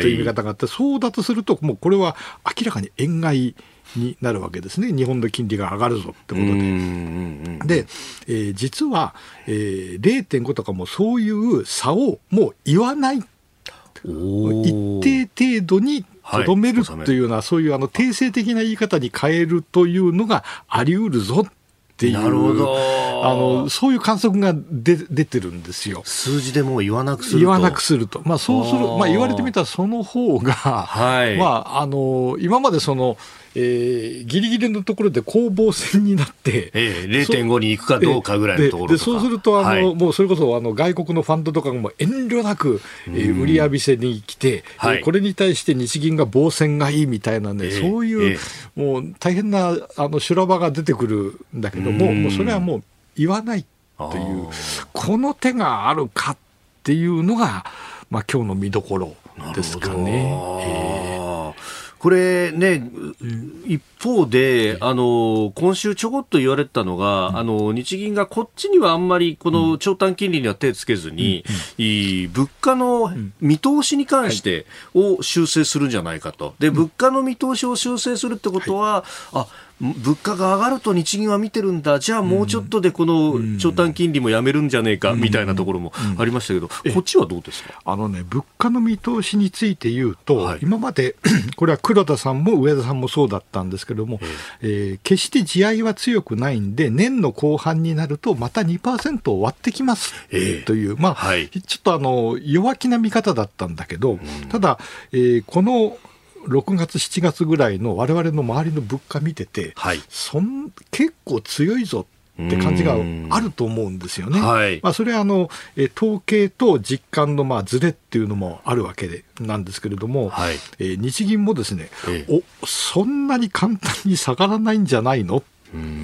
という見方があって、はい、そうだとすると、もうこれは明らかに円買いになるわけですね、日本の金利が上がるぞってことで。で、えー、実は、えー、0.5とかもそういう差をもう言わない。一定程度にとどめるというような、はい、そういうあの定性的な言い方に変えるというのがあり得るぞていう、なるほどあのそういう観測が出出てるんですよ。数字でもう言わなくすると。言わなくすると。まあそうする、まあ言われてみたらその方が、はい、まああの、今までその、えー、ギリギリのところで攻防戦になって、えー、0.5に行くかどうかぐらいのところでそうするとあの、はい、もうそれこそあの外国のファンドとかも遠慮なく、えー、売り浴びせに来て、はい、これに対して日銀が防戦がいいみたいなね、えー、そういう、えー、もう大変なあの修羅場が出てくるんだけども、もうそれはもう言わないという、この手があるかっていうのが、まあ今日の見どころですかね。これね、一方で、あの、今週ちょこっと言われたのが、あの、日銀がこっちにはあんまり、この長短金利には手つけずに、物価の見通しに関してを修正するんじゃないかと。で、物価の見通しを修正するってことは、あ、物価が上がると日銀は見てるんだ、じゃあもうちょっとでこの長短金利もやめるんじゃねえか。みたいなところもありましたけど、こっちはどうですか？あのね、物価の見通しについて言うと、はい、今まで これは黒田さんも上田さんもそうだったんですけども、えー、決して地合いは強くないんで、年の後半になると、また2%を割ってきますという、まあ、はい、ちょっとあの弱気な見方だったんだけど、ただ、えー、この6月、7月ぐらいの我々の周りの物価見てて、はい、そん結構強いぞって感じがあると思うんですよね。はい、まあ、それはあの統計と実感のまあズレっていうのもあるわけでなんですけれども、はい、えー、日銀もですね、ええ、おそんなに簡単に下がらないんじゃないの？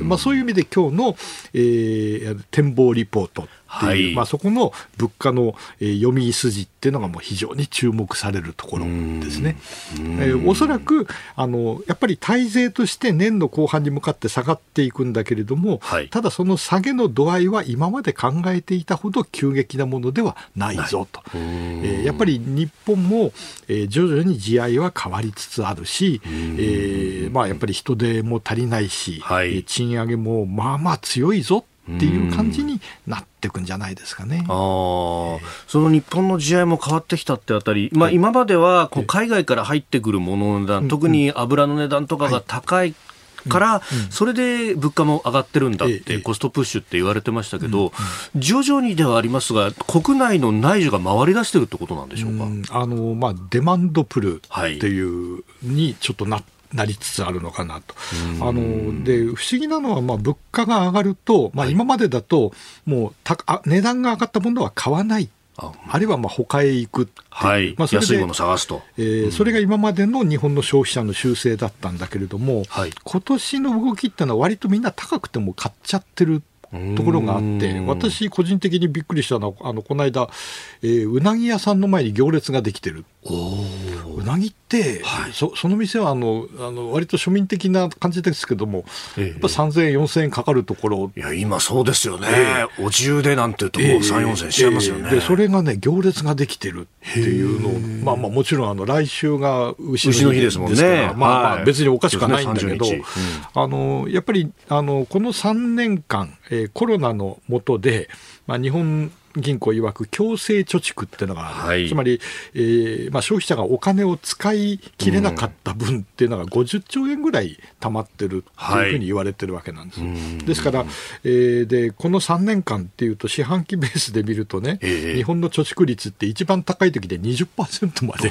まあ、そういう意味で今日の、えー、展望リポートっていう、はい、まあ、そこの物価の、えー、読み筋っていうのがもう非常に注目されるところですね。えー、おそらくあのやっぱり体税として年の後半に向かって下がっていくんだけれども、はい、ただその下げの度合いは今まで考えていたほど急激なものではないぞと。えー、やっぱり日本も、えー、徐々に地合いは変わりつつあるし、えーまあ、やっぱり人手も足りないし、はい、賃上げもまあまあ強いぞっていう感じになっていくんじゃないですかね。あその日本の地合いも変わってきたってあたり、まあ、今まではこう海外から入ってくるものの値段、特に油の値段とかが高い、から、それで物価も上がってるんだって、コストプッシュって言われてましたけど、徐々にではありますが、国内の内需が回り出してるってことなんでしょうか？あのまあ、デマンドプルっていうにちょっとなってなりつつあるのかなと。あので不思議なのは、まあ、物価が上がると、まあ、今までだと、もうたあ値段が上がったものは買わない。ああるいはまあ他へ行くはい、まあ、安いもの探すと、えー、うん、それが今までの日本の消費者の習性だったんだけれども、はい、今年の動きっていうのは割とみんな高くても買っちゃってるところがあって、私、個人的にびっくりしたのは、あのこの間、えー、うなぎ屋さんの前に行列ができてる。うなぎって、はい、そその店はあのあの割と庶民的な感じですけども、えー、やっぱ3000円、4000円かかるところ。いや今、そうですよね、えー、お重でなんていうと、もう3、4000円しちゃいますよね、えー、でそれがね、行列ができてるっていうのを、まあ、まあもちろんあの来週が牛の日ですもんね、まあ、まあ別におかしくはないんだけど、ねうん、あのやっぱりあのこの3年間、えー、コロナの下で、まあ、日本銀行曰く強制貯蓄っていうのがある、はい、つまり、えーまあ、消費者がお金を使い切れなかった分っていうのが50兆円ぐらい溜まってるというふうに言われてるわけなんです。はい、ですから、えー、でこの3年間っていうと四半期ベースで見るとね、えー、日本の貯蓄率って一番高い時で20%まで。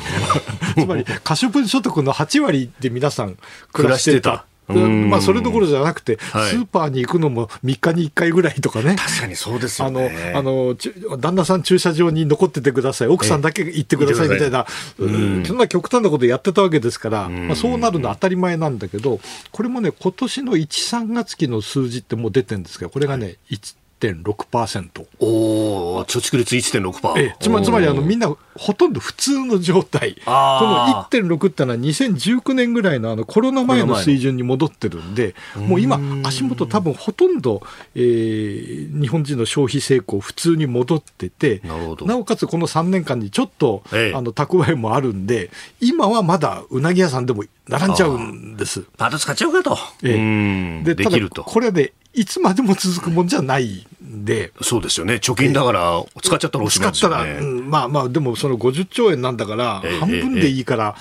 つまり 可処分所得の8割で皆さん暮らしてた。まあ、それどころじゃなくて、はい、スーパーに行くのも3日に1回ぐらいとかね。確かにそうですよね。あの、あの、旦那さん駐車場に残っててください。奥さんだけ行ってくださいみたいな、そんな極端なことやってたわけですから、まあ、そうなるのは当たり前なんだけど、これもね、今年の1、3月期の数字ってもう出てるんですけど、これがね、はい、1.6%。おお、貯蓄率1.6%。えつまり、つまりあのみんなほとんど普通の状態。この1.6ってのは2019年ぐらいのあのコロナ前の水準に戻ってるんで、もう今、足元多分ほとんど、えー、日本人の消費成功普通に戻ってて、なおかつこの3年間にちょっと、ええ、あの蓄えもあるんで、今はまだうなぎ屋さんでも並んじゃうんです。パート使っちゃうかと。ええ、で、ただこれでいつまでも続くもんじゃないんで。そうですよね。貯金だから使っちゃったらおしまいですよね。使ったら、うん、まあまあ、でもその50兆円なんだから、半分でいいから、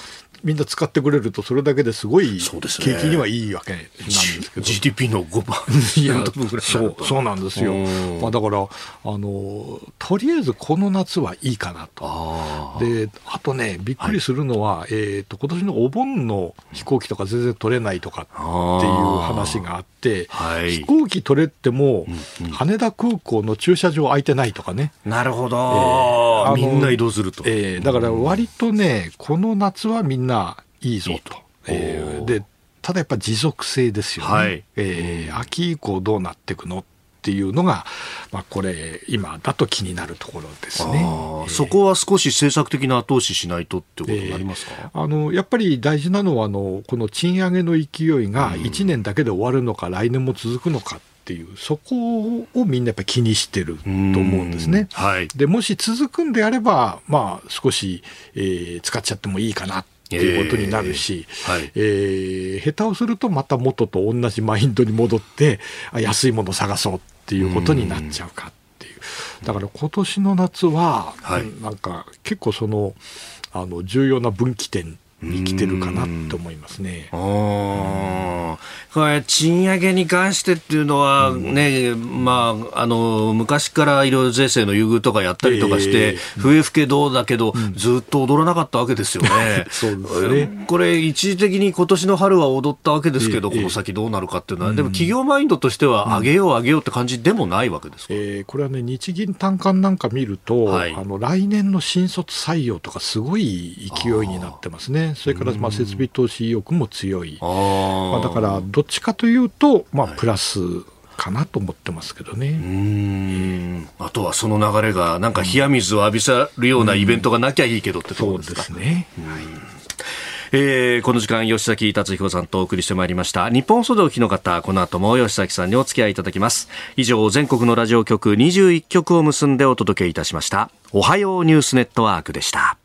みんな使ってくれるとそれだけですごい景気にはいいわけなんですけど、GDP の5番いやそうそうなんですよ、まあ、だからあのとりあえずこの夏はいいかなと。あであとねびっくりするのは、はい、えーと、今年のお盆の飛行機とか全然取れないとかっていう話があって、はい、飛行機取れても、うんうん、羽田空港の駐車場空いてないとかね。なるほど、えー、みんな移動すると、えー、だから割とねこの夏はみんないいぞと。えー、でただやっぱ持続性ですよね、はい、えー、秋以降どうなっていくのっていうのが、まあ、これ、今だと気になるところですね、えー、そこは少し政策的な後押ししないとってことになりますか、えー、あのやっぱり大事なのはあの、この賃上げの勢いが1年だけで終わるのか、うん、来年も続くのか。っていうそこをみんなやっぱり気にしてると思うんですね。はい、でもし続くんであれば、まあ、少し、えー、使っちゃってもいいかなっていうことになるし、えーはい、えー、下手をするとまた元と同じマインドに戻って安いものを探そうっていうことになっちゃうかっていう。だから今年の夏は、はい、なんか結構そのあの重要な分岐点に来てるかなと思いますね。これ賃上げに関してっていうのはね、うん、まあ、あの、昔からいろいろ税制の優遇とかやったりとかして、笛吹けどうだけど、ずっと踊らなかったわけですよね。そうですね。これ一時的に今年の春は踊ったわけですけど、この先どうなるかっていうのは、でも企業マインドとしては上げよう上げようって感じでもないわけですか、えー、これはね、日銀短観なんか見ると、はい、あの、来年の新卒採用とかすごい勢いになってますね。それからまあ設備投資意欲も強い、まあ、だからどっちかというと、まあ、プラスかなと思ってますけどね、えー、あとはその流れが、なんか冷や水を浴びせるようなイベントがなきゃいいけどってところですか。そうですね、えー、この時間、吉崎達彦さんとお送りしてまいりました。日本放送でお聞きの方、この後も吉崎さんにお付き合いいただきます。以上、全国のラジオ局21局を結んでお届けいたしました。おはようニュースネットワークでした。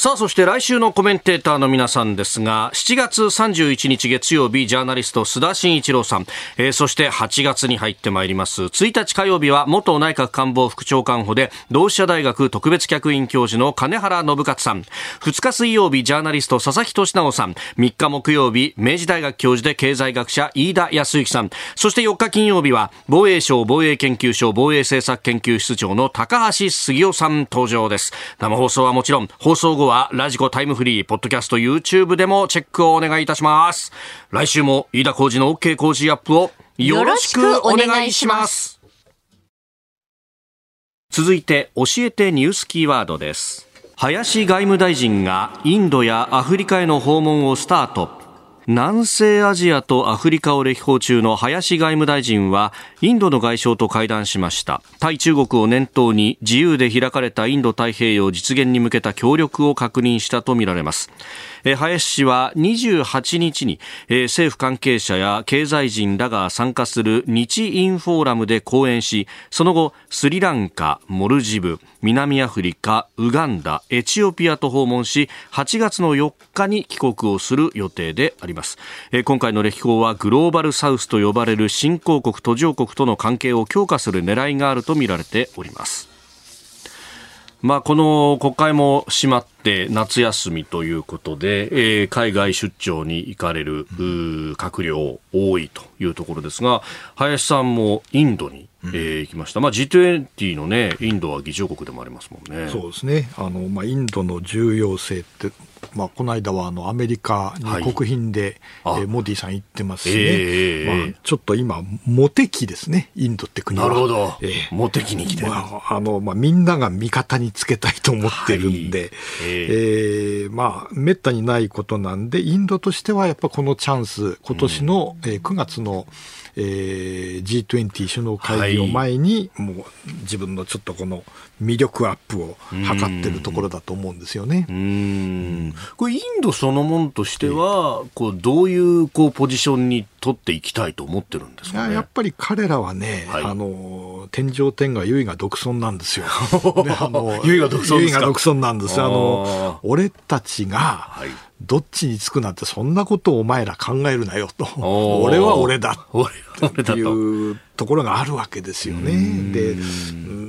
さあ、そして来週のコメンテーターの皆さんですが、7月31日月曜日、ジャーナリスト須田慎一郎さん、えー、そして8月に入ってまいります。1日火曜日は元内閣官房副長官補で、同志社大学特別客員教授の金原信勝さん。2日水曜日、ジャーナリスト佐々木俊直さん。3日木曜日、明治大学教授で経済学者飯田康之さん。そして4日金曜日は、防衛省防衛研究所防衛政策研究室長の高橋杉雄さん登場です。生放送はもちろん、放送後はラジコタイムフリー、ポッドキャスト、YouTube でもチェックをお願いいたします。来週も飯田浩二の OK 工事アップをよろしくお願いします。続いて、教えてニュースキーワードです。林外務大臣がインドやアフリカへの訪問をスタート。南西アジアとアフリカを歴訪中の林外務大臣はインドの外相と会談しました。対中国を念頭に自由で開かれたインド太平洋実現に向けた協力を確認したとみられます。林氏は28日に政府関係者や経済人らが参加する日インフォーラムで講演しその後スリランカ、モルジブ南アフリカ、ウガンダ、エチオピアと訪問し8月の4日に帰国をする予定であります。今回の歴訪はグローバルサウスと呼ばれる新興国途上国との関係を強化する狙いがあるとみられております。まあ、この国会も閉まって夏休みということで、えー、海外出張に行かれる、閣僚多いというところですが、林さんもインドに、えー、行きました。まあ、G20 のね、インドは議長国でもありますもんね。そうですね。あの、まあ、インドの重要性って、まあ、この間はあのアメリカに国賓で、はい、えー、モディさん行ってますしね、えー、まあ、ちょっと今、モテ期ですね、インドって国は。なるほど、えー、モテ期に来てる、まああのまあ、みんなが味方につけたいと思ってるんで、はい、えー、まあ、めったにないことなんで、インドとしてはやっぱこのチャンス、今年の、うん、えー、9月の、えー、G20 首脳会議を前に、はい、もう自分のちょっとこの魅力アップを図ってるところだと思うんですよね。うん。これインドそのものとしては、こうどういうこうポジションに取っていきたいと思ってるんですか、ね、やっぱり彼らはね、はい、あの天上天下唯我独尊なんですよ。唯我独尊唯我独尊なんです。あの俺たちが、はい。どっちにつくなんてそんなことをお前ら考えるなよと。俺は俺だ。っていうところがあるわけですよね。で、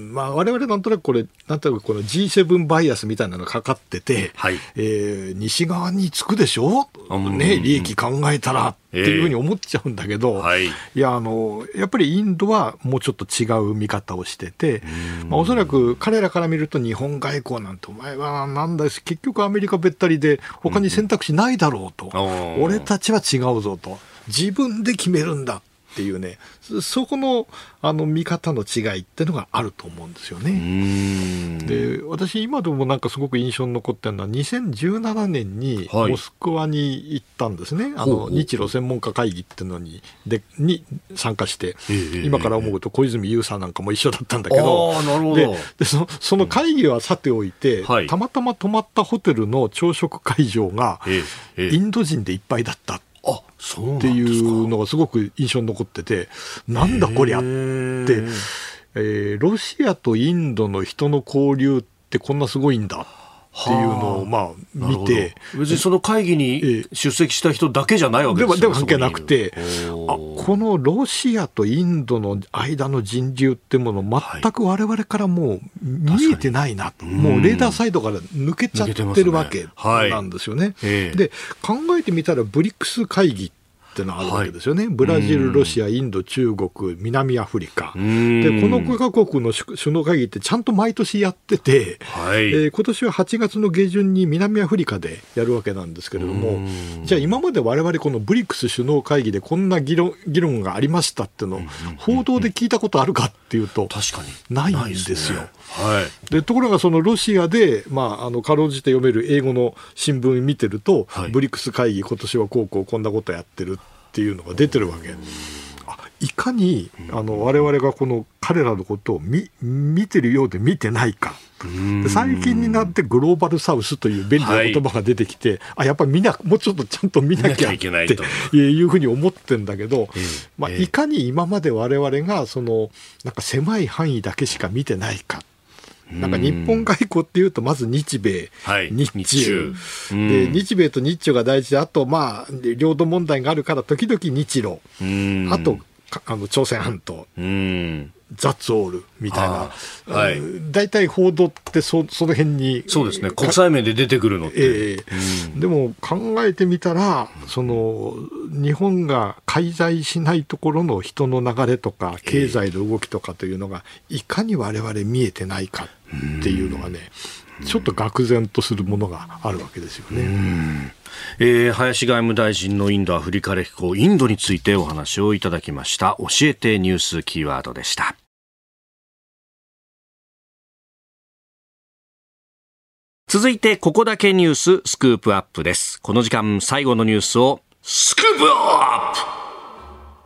まあ、我々なんとなくこれ、なんとなくこの G7 バイアスみたいなのがかかってて、はい、えー、西側につくでしょ、ね、利益考えたらっていうふうに思っちゃうんだけど、えーはい、いやあの、やっぱりインドはもうちょっと違う見方をしてて、まあ、おそらく彼らから見ると日本外交なんてお前はなんだし、結局アメリカべったりで他に選択肢ないだろうと、俺たちは違うぞと。自分で決めるんだっていうね、そこのあの見方の違いっていうのがあると思うんですよね。で、私、今でもなんかすごく印象に残ってるのは、2017年にモスクワに行ったんですね、はい、あの日露専門家会議っていうのにでに参加して、今から思うと小泉悠さんなんかも一緒だったんだけど、ど。ででそその会議はさておいて、うん。たまたま泊まったホテルの朝食会場が、インド人でいっぱいだった。あっていうのがすごく印象に残ってて、なんだこりゃって、えー、ロシアとインドの人の交流ってこんなすごいんだっていうのをまあ見て。別にその会議に出席した人だけじゃないわけですよでも関係なくて。あこのロシアとインドの間の人流ってもの全く我々からもう見えてないなと、はい、もうレーダーサイドから抜けちゃってるわけなんですよね。ねはい、で考えてみたらブリックス会議っていうのがあるわけですよね、はい、ブラジル、ロシア、インド、中国、南アフリカ、でこの5か国の首脳会議ってちゃんと毎年やってて、はい、えー、今年は8月の下旬に南アフリカでやるわけなんですけれども、じゃあ、今までわれわれ、このブリックス首脳会議でこんな議論議論がありましたっていうのを、報道で聞いたことあるかっていうと、確かに。ないんですよ。はい、でところがそのロシアで、まあ、あのかろうじて読める英語の新聞見てると、はい、ブリックス会議今年はこうこうこんなことやってるっていうのが出てるわけ。いかにあの我々がこの彼らのことを見見てるようで見てないか。最近になってグローバルサウスという便利な言葉が出てきて、はい、あやっぱり見なもうちょっとちゃんと見なきゃっていうふうに思ってるんだけど、まあ、いかに今まで我々がそのなんか狭い範囲だけしか見てないかなんか日本外交っていうと、まず日米、はい、日中。で、日米と日中が大事で、あと、まあ、領土問題があるから、時々日露、あとあの朝鮮半島。ザッツオールみたいな、はい、大体報道ってそその辺に。そうですね。国際面で出てくるのって、えーうん、でも考えてみたらその日本が介在しないところの人の流れとか経済の動きとかというのがいかに我々見えてないかっていうのがね、ちょっと愕然とするものがあるわけですよね。えー、林外務大臣のインド・アフリカ歴訪インドについてお話をいただきました。教えてニュースキーワードでした。続いてここだけニューススクープアップです。この時間最後のニュースをスクープアップ!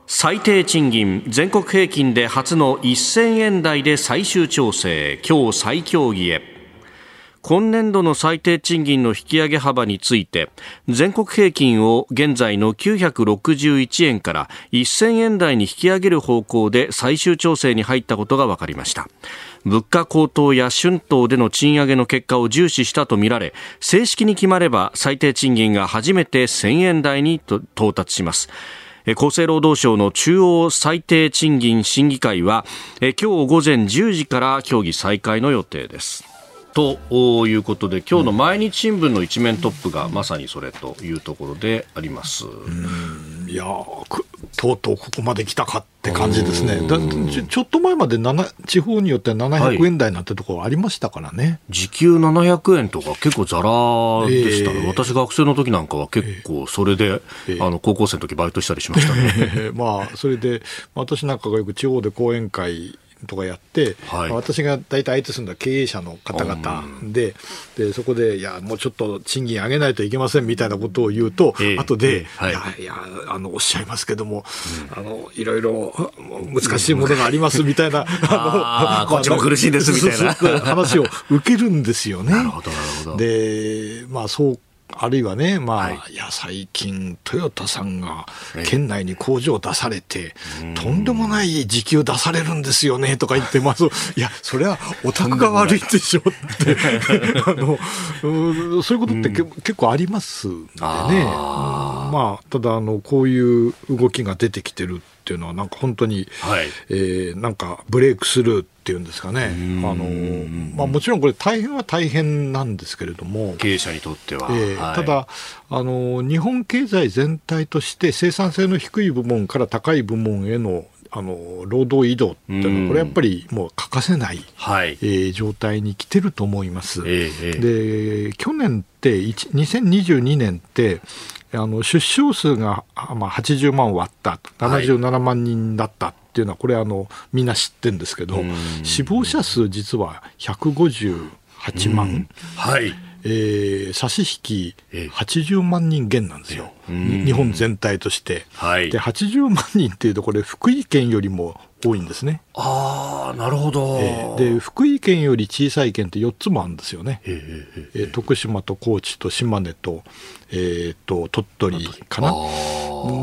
最低賃金全国平均で初の1000円台で最終調整今日再協議へ今年度の最低賃金の引き上げ幅について全国平均を現在の961円から1000円台に引き上げる方向で最終調整に入ったことが分かりました。物価高騰や春闘での賃上げの結果を重視したとみられ正式に決まれば最低賃金が初めて1000円台に到達します。厚生労働省の中央最低賃金審議会は今日午前10時から協議再開の予定です。ということで今日の毎日新聞の一面トップがまさにそれというところであります。いやとうとうここまで来たかって感じですね、ちちょっと前まで地方によって700円台なんてところありましたからね、はい、時給700円とか結構ざらでしたね、えー、私、学生の時なんかは結構それで、えー、あの高校生の時バイトしたりしましたね。まあ、それで私なんかがよく地方で講演会とかやって、はい、私が大体相手するのは経営者の方々でうん、でそこでいやもうちょっと賃金上げないといけませんみたいなことを言うと、えー、後で、えーはい、いやいやあのおっしゃいますけども、うん、あのいろいろ難しいものがありますみたいな、あのこっちも苦しいですみたいな。話を受けるんですよね。なるほどなるほど。でまあそうあるいはね、まあ、はい、いや、最近、トヨタさんが県内に工場を出されて、とんでもない時給出されるんですよねとか言って、ま あいや、それはお宅が悪いでしょってあのそういうことって結構ありますんでね、まあ、ただあの、こういう動きが出てきてるっっていうのはなんか本当に、はい、えー、なんかブレイクスルーっていうんですかね、あのまあ、もちろんこれ、大変は大変なんですけれども、経営者にとっては。えーはい、ただあの、日本経済全体として生産性の低い部門から高い部門へのあの労働移動っていうのは、これやっぱりもう欠かせない、はい、えー、状態に来てると思います。えー、で去年って2022年ってあの出生数が、まあ、80万割った77万人だったっていうのは、これあのみんな知ってるんですけど死亡者数実は158万。はい。えー、差し引き80万人減なんですよ、日本全体として。はい、で80万人っていうと、これ、福井県よりも多いんですね。ああ、なるほど、えー、で、福井県より小さい県って4つもあるんですよね。えー、徳島と高知と島根と,、えーと、鳥取かな。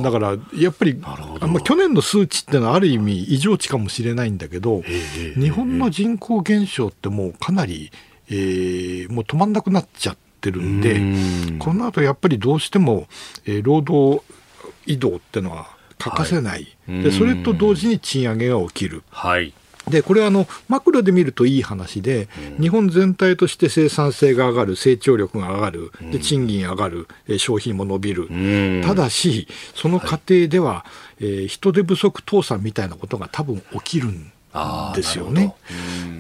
だから、やっぱり、まあ、去年の数値っていうのはある意味異常値かもしれないんだけど、日本の人口減少ってもうかなり、えー、もう止まんなくなっちゃってるんで、ん。この後やっぱりどうしても、えー、労働移動っていうのは欠かせない、はい、でそれと同時に賃上げが起きる。はい。でこれはあのマクロで見るといい話で、日本全体として生産性が上がる、成長力が上がる、で賃金上がる、消費も伸びる、ただし、その過程では、はい、えー、人手不足倒産みたいなことが多分起きるんですよね。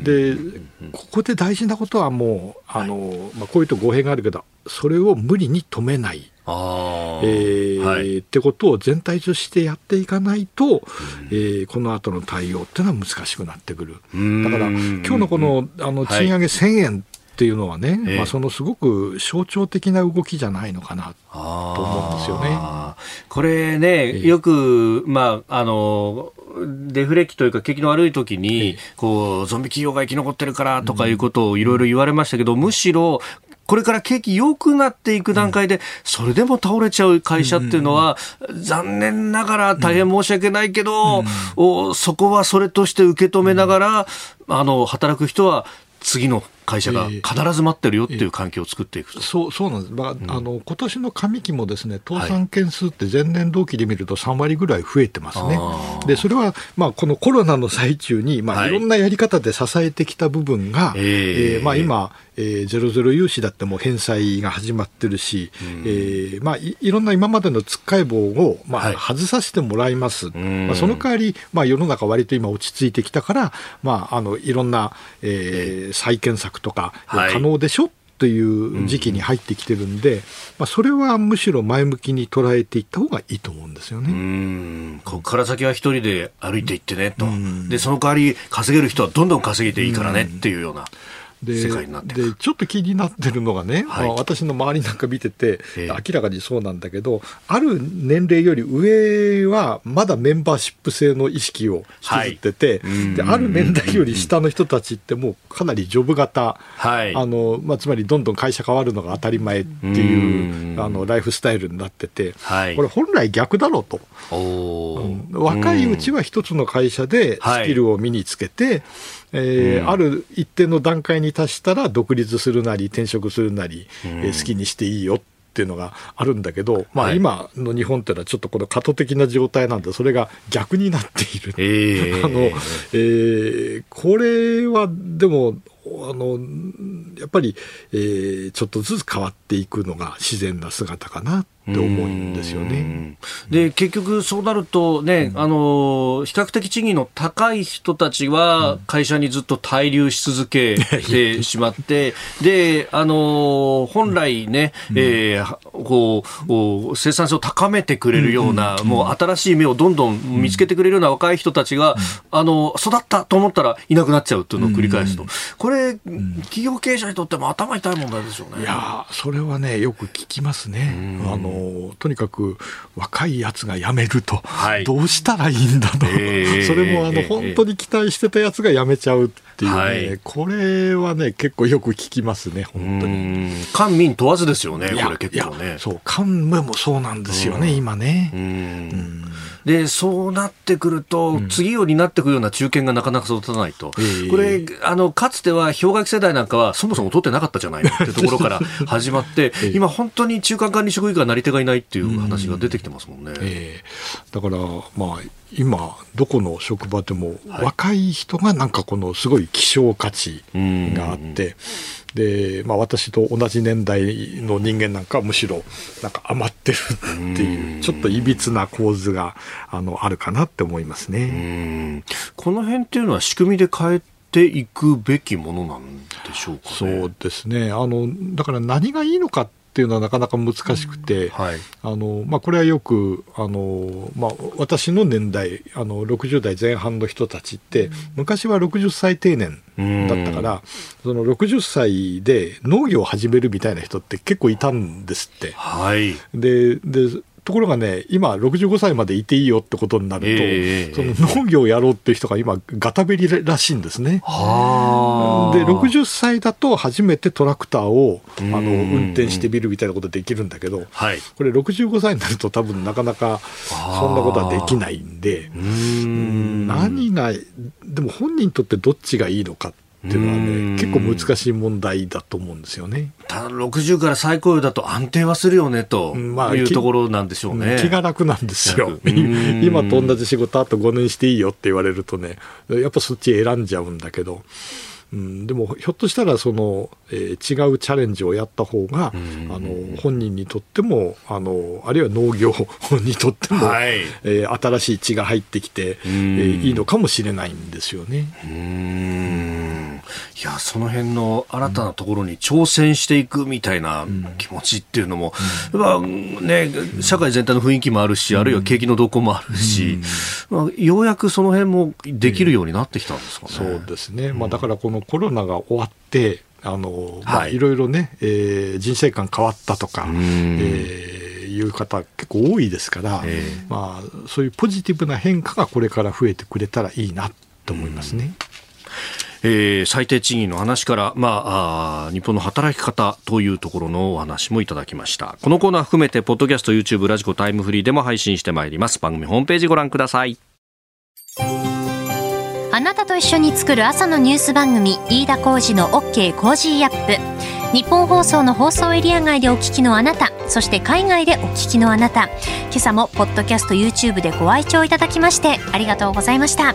で、ここで大事なことはもう、あの、まあ、こういうと語弊があるけど、それを無理に止めない。あえーはい、ってことを全体としてやっていかないと、えー、この後の対応っていうのは難しくなってくる。だから、今日のこのあの賃上げ1000円っていうのはね、はい、まあ、そのすごく象徴的な動きじゃないのかなと思うんですよね。これね、よく、まあ、あの、デフレ期というか景気の悪い時に、こう、ゾンビ企業が生き残ってるからとかいうことをいろいろ言われましたけど、むしろ、これから景気良くなっていく段階で、それでも倒れちゃう会社っていうのは、残念ながら大変申し訳ないけど、そこはそれとして受け止めながら、あの、働く人は次の会社が必ず待ってるよっていう環境を作っていくと、えーえ。ー、そうそうなんです、まあ、うん、あの今年の上期もですね倒産件数って前年同期で見ると3割ぐらい増えてますね、でそれは、まあ、このコロナの最中に、まあ、い。ろんなやり方で支えてきた部分が、はい、えー、まあ、今、えー、ゼロゼロ融資だってもう返済が始まってるし、うん、えー、まあい、いろんな今までのつっかい棒を、まあ、外させてもらいます、はい、まあ、その代わり、まあ、世の中割と今落ち着いてきたから、まあ、あのいろんな、えー、再建策とか可能でしょ、という時期に入ってきてるんで、まあ、それはむしろ前向きに捉えていった方がいいと思うんですよね。うん。ここから先は一人で歩いていってねと、でその代わり稼げる人はどんどん稼げていいからねっていうような。ででちょっと気になってるのがね、はい、まあ、私の周りなんか見てて、明らかにそうなんだけど、ある年齢より上はまだメンバーシップ制の意識を引きずってて、はい、である年代より下の人たちってもうかなりジョブ型、はい、あのまあ、つまりどんどん会社変わるのが当たり前っていうあのライフスタイルになってて、これ本来逆だろうと、うん、若いうちは一つの会社でスキルを身につけて、えー、うん、ある一定の段階に達したら独立するなり転職するなり、うん、えー、好きにしていいよっていうのがあるんだけど、まあ、今の日本っていうのはちょっとこの過渡的な状態なんでそれが逆になっている、えー、あのえー、これはでもあのやっぱり、えー、ちょっとずつ変わっていくのが自然な姿かなって思うんですよね。で結局そうなるとね、うん、あの比較的賃金の高い人たちは会社にずっと滞留し続けて しまって、であの本来ね、うん、えー、こう生産性を高めてくれるような、うん、もう新しい芽をどんどん見つけてくれるような若い人たちが、あの育ったと思ったらいなくなっちゃうというのを繰り返すと、これ、企業経営者にとっても頭痛い問題でしょうね。いやそれはねよく聞きますね。あのとにかく若いやつが辞めると、はい、どうしたらいいんだと、えー、それもあの、本当に期待してたやつが辞めちゃうっていうね、はい、これはね、結構よく聞きますね、本当に。官民問わずですよね、これ結構ね。そう、官民もそうなんですよね、今ね。うんでそうなってくると、うん、次を担っていくような中堅がなかなか育たないと、えー、これあの、かつては氷河期世代なんかは、そもそも取ってなかったじゃないっていうところから始まって、えー、今、本当に中間管理職以外なり手がいないっていう話が出てきてますもんね。えー、だから、まあ今どこの職場でも若い人がなんかこのすごい希少価値があって、で、まあ、私と同じ年代の人間なんかはむしろなんか余ってるっていうちょっといびつな構図があのあるかなって思いますね。この辺っていうのは仕組みで変えていくべきものなんでしょうか、ね、そうですね。あのだから何がいいのかっていうのはなかなか難しくて、うん。はい、あのまあ、これはよくあの、まあ、私の年代あの60代前半の人たちって、昔は60歳定年だったから、その60歳で農業を始めるみたいな人って結構いたんですって。はい、ででところがね、今、65歳までいていいよってことになると、えー、その農業をやろうっていう人が今、ガタベリらしいんですね。で、60歳だと初めてトラクターをあの運転してみるみたいなことできるんだけど、はい、これ、65歳になると、多分なかなかそんなことはできないんで、ん。何が、でも本人にとってどっちがいいのかっていうのはね、結構難しい問題だと思うんですよね。ただ60から再雇用だと安定はするよねというところなんでしょうね。気が楽なんですよ。今と同じ仕事あと5年していいよって言われるとね、やっぱそっち選んじゃうんだけど。うん、でもひょっとしたらその、えー、違うチャレンジをやった方が、あの本人にとってもあのあるいは農業にとっても、はい、えー、新しい血が入ってきて、えー、いいのかもしれないんですよね。うん。いやその辺の新たなところに挑戦していくみたいな気持ちっていうのも、うん、ね、社会全体の雰囲気もあるし、あるいは景気の動向もあるし、まあ、ようやくその辺もできるようになってきたんですかね。そうですね、まあ、だからこのコロナが終わってあの、まあ、い。ろいろね、えー、人生観変わったとか、えー、いう方結構多いですから、えー、まあ、そういうポジティブな変化がこれから増えてくれたらいいなと思いますね。えー、最低賃金の話から、まあ、あ日本の働き方というところのお話もいただきました。このコーナー含めてポッドキャスト YouTube ラジコタイムフリーでも配信してまいります。番組ホームページご覧くださいあなたと一緒に作る朝のニュース番組飯田浩司の OK Cozy up。ニッポン放送の放送エリア外でお聞きのあなたそして海外でお聞きのあなた。今朝もポッドキャスト YouTube でご愛聴いただきましてありがとうございました。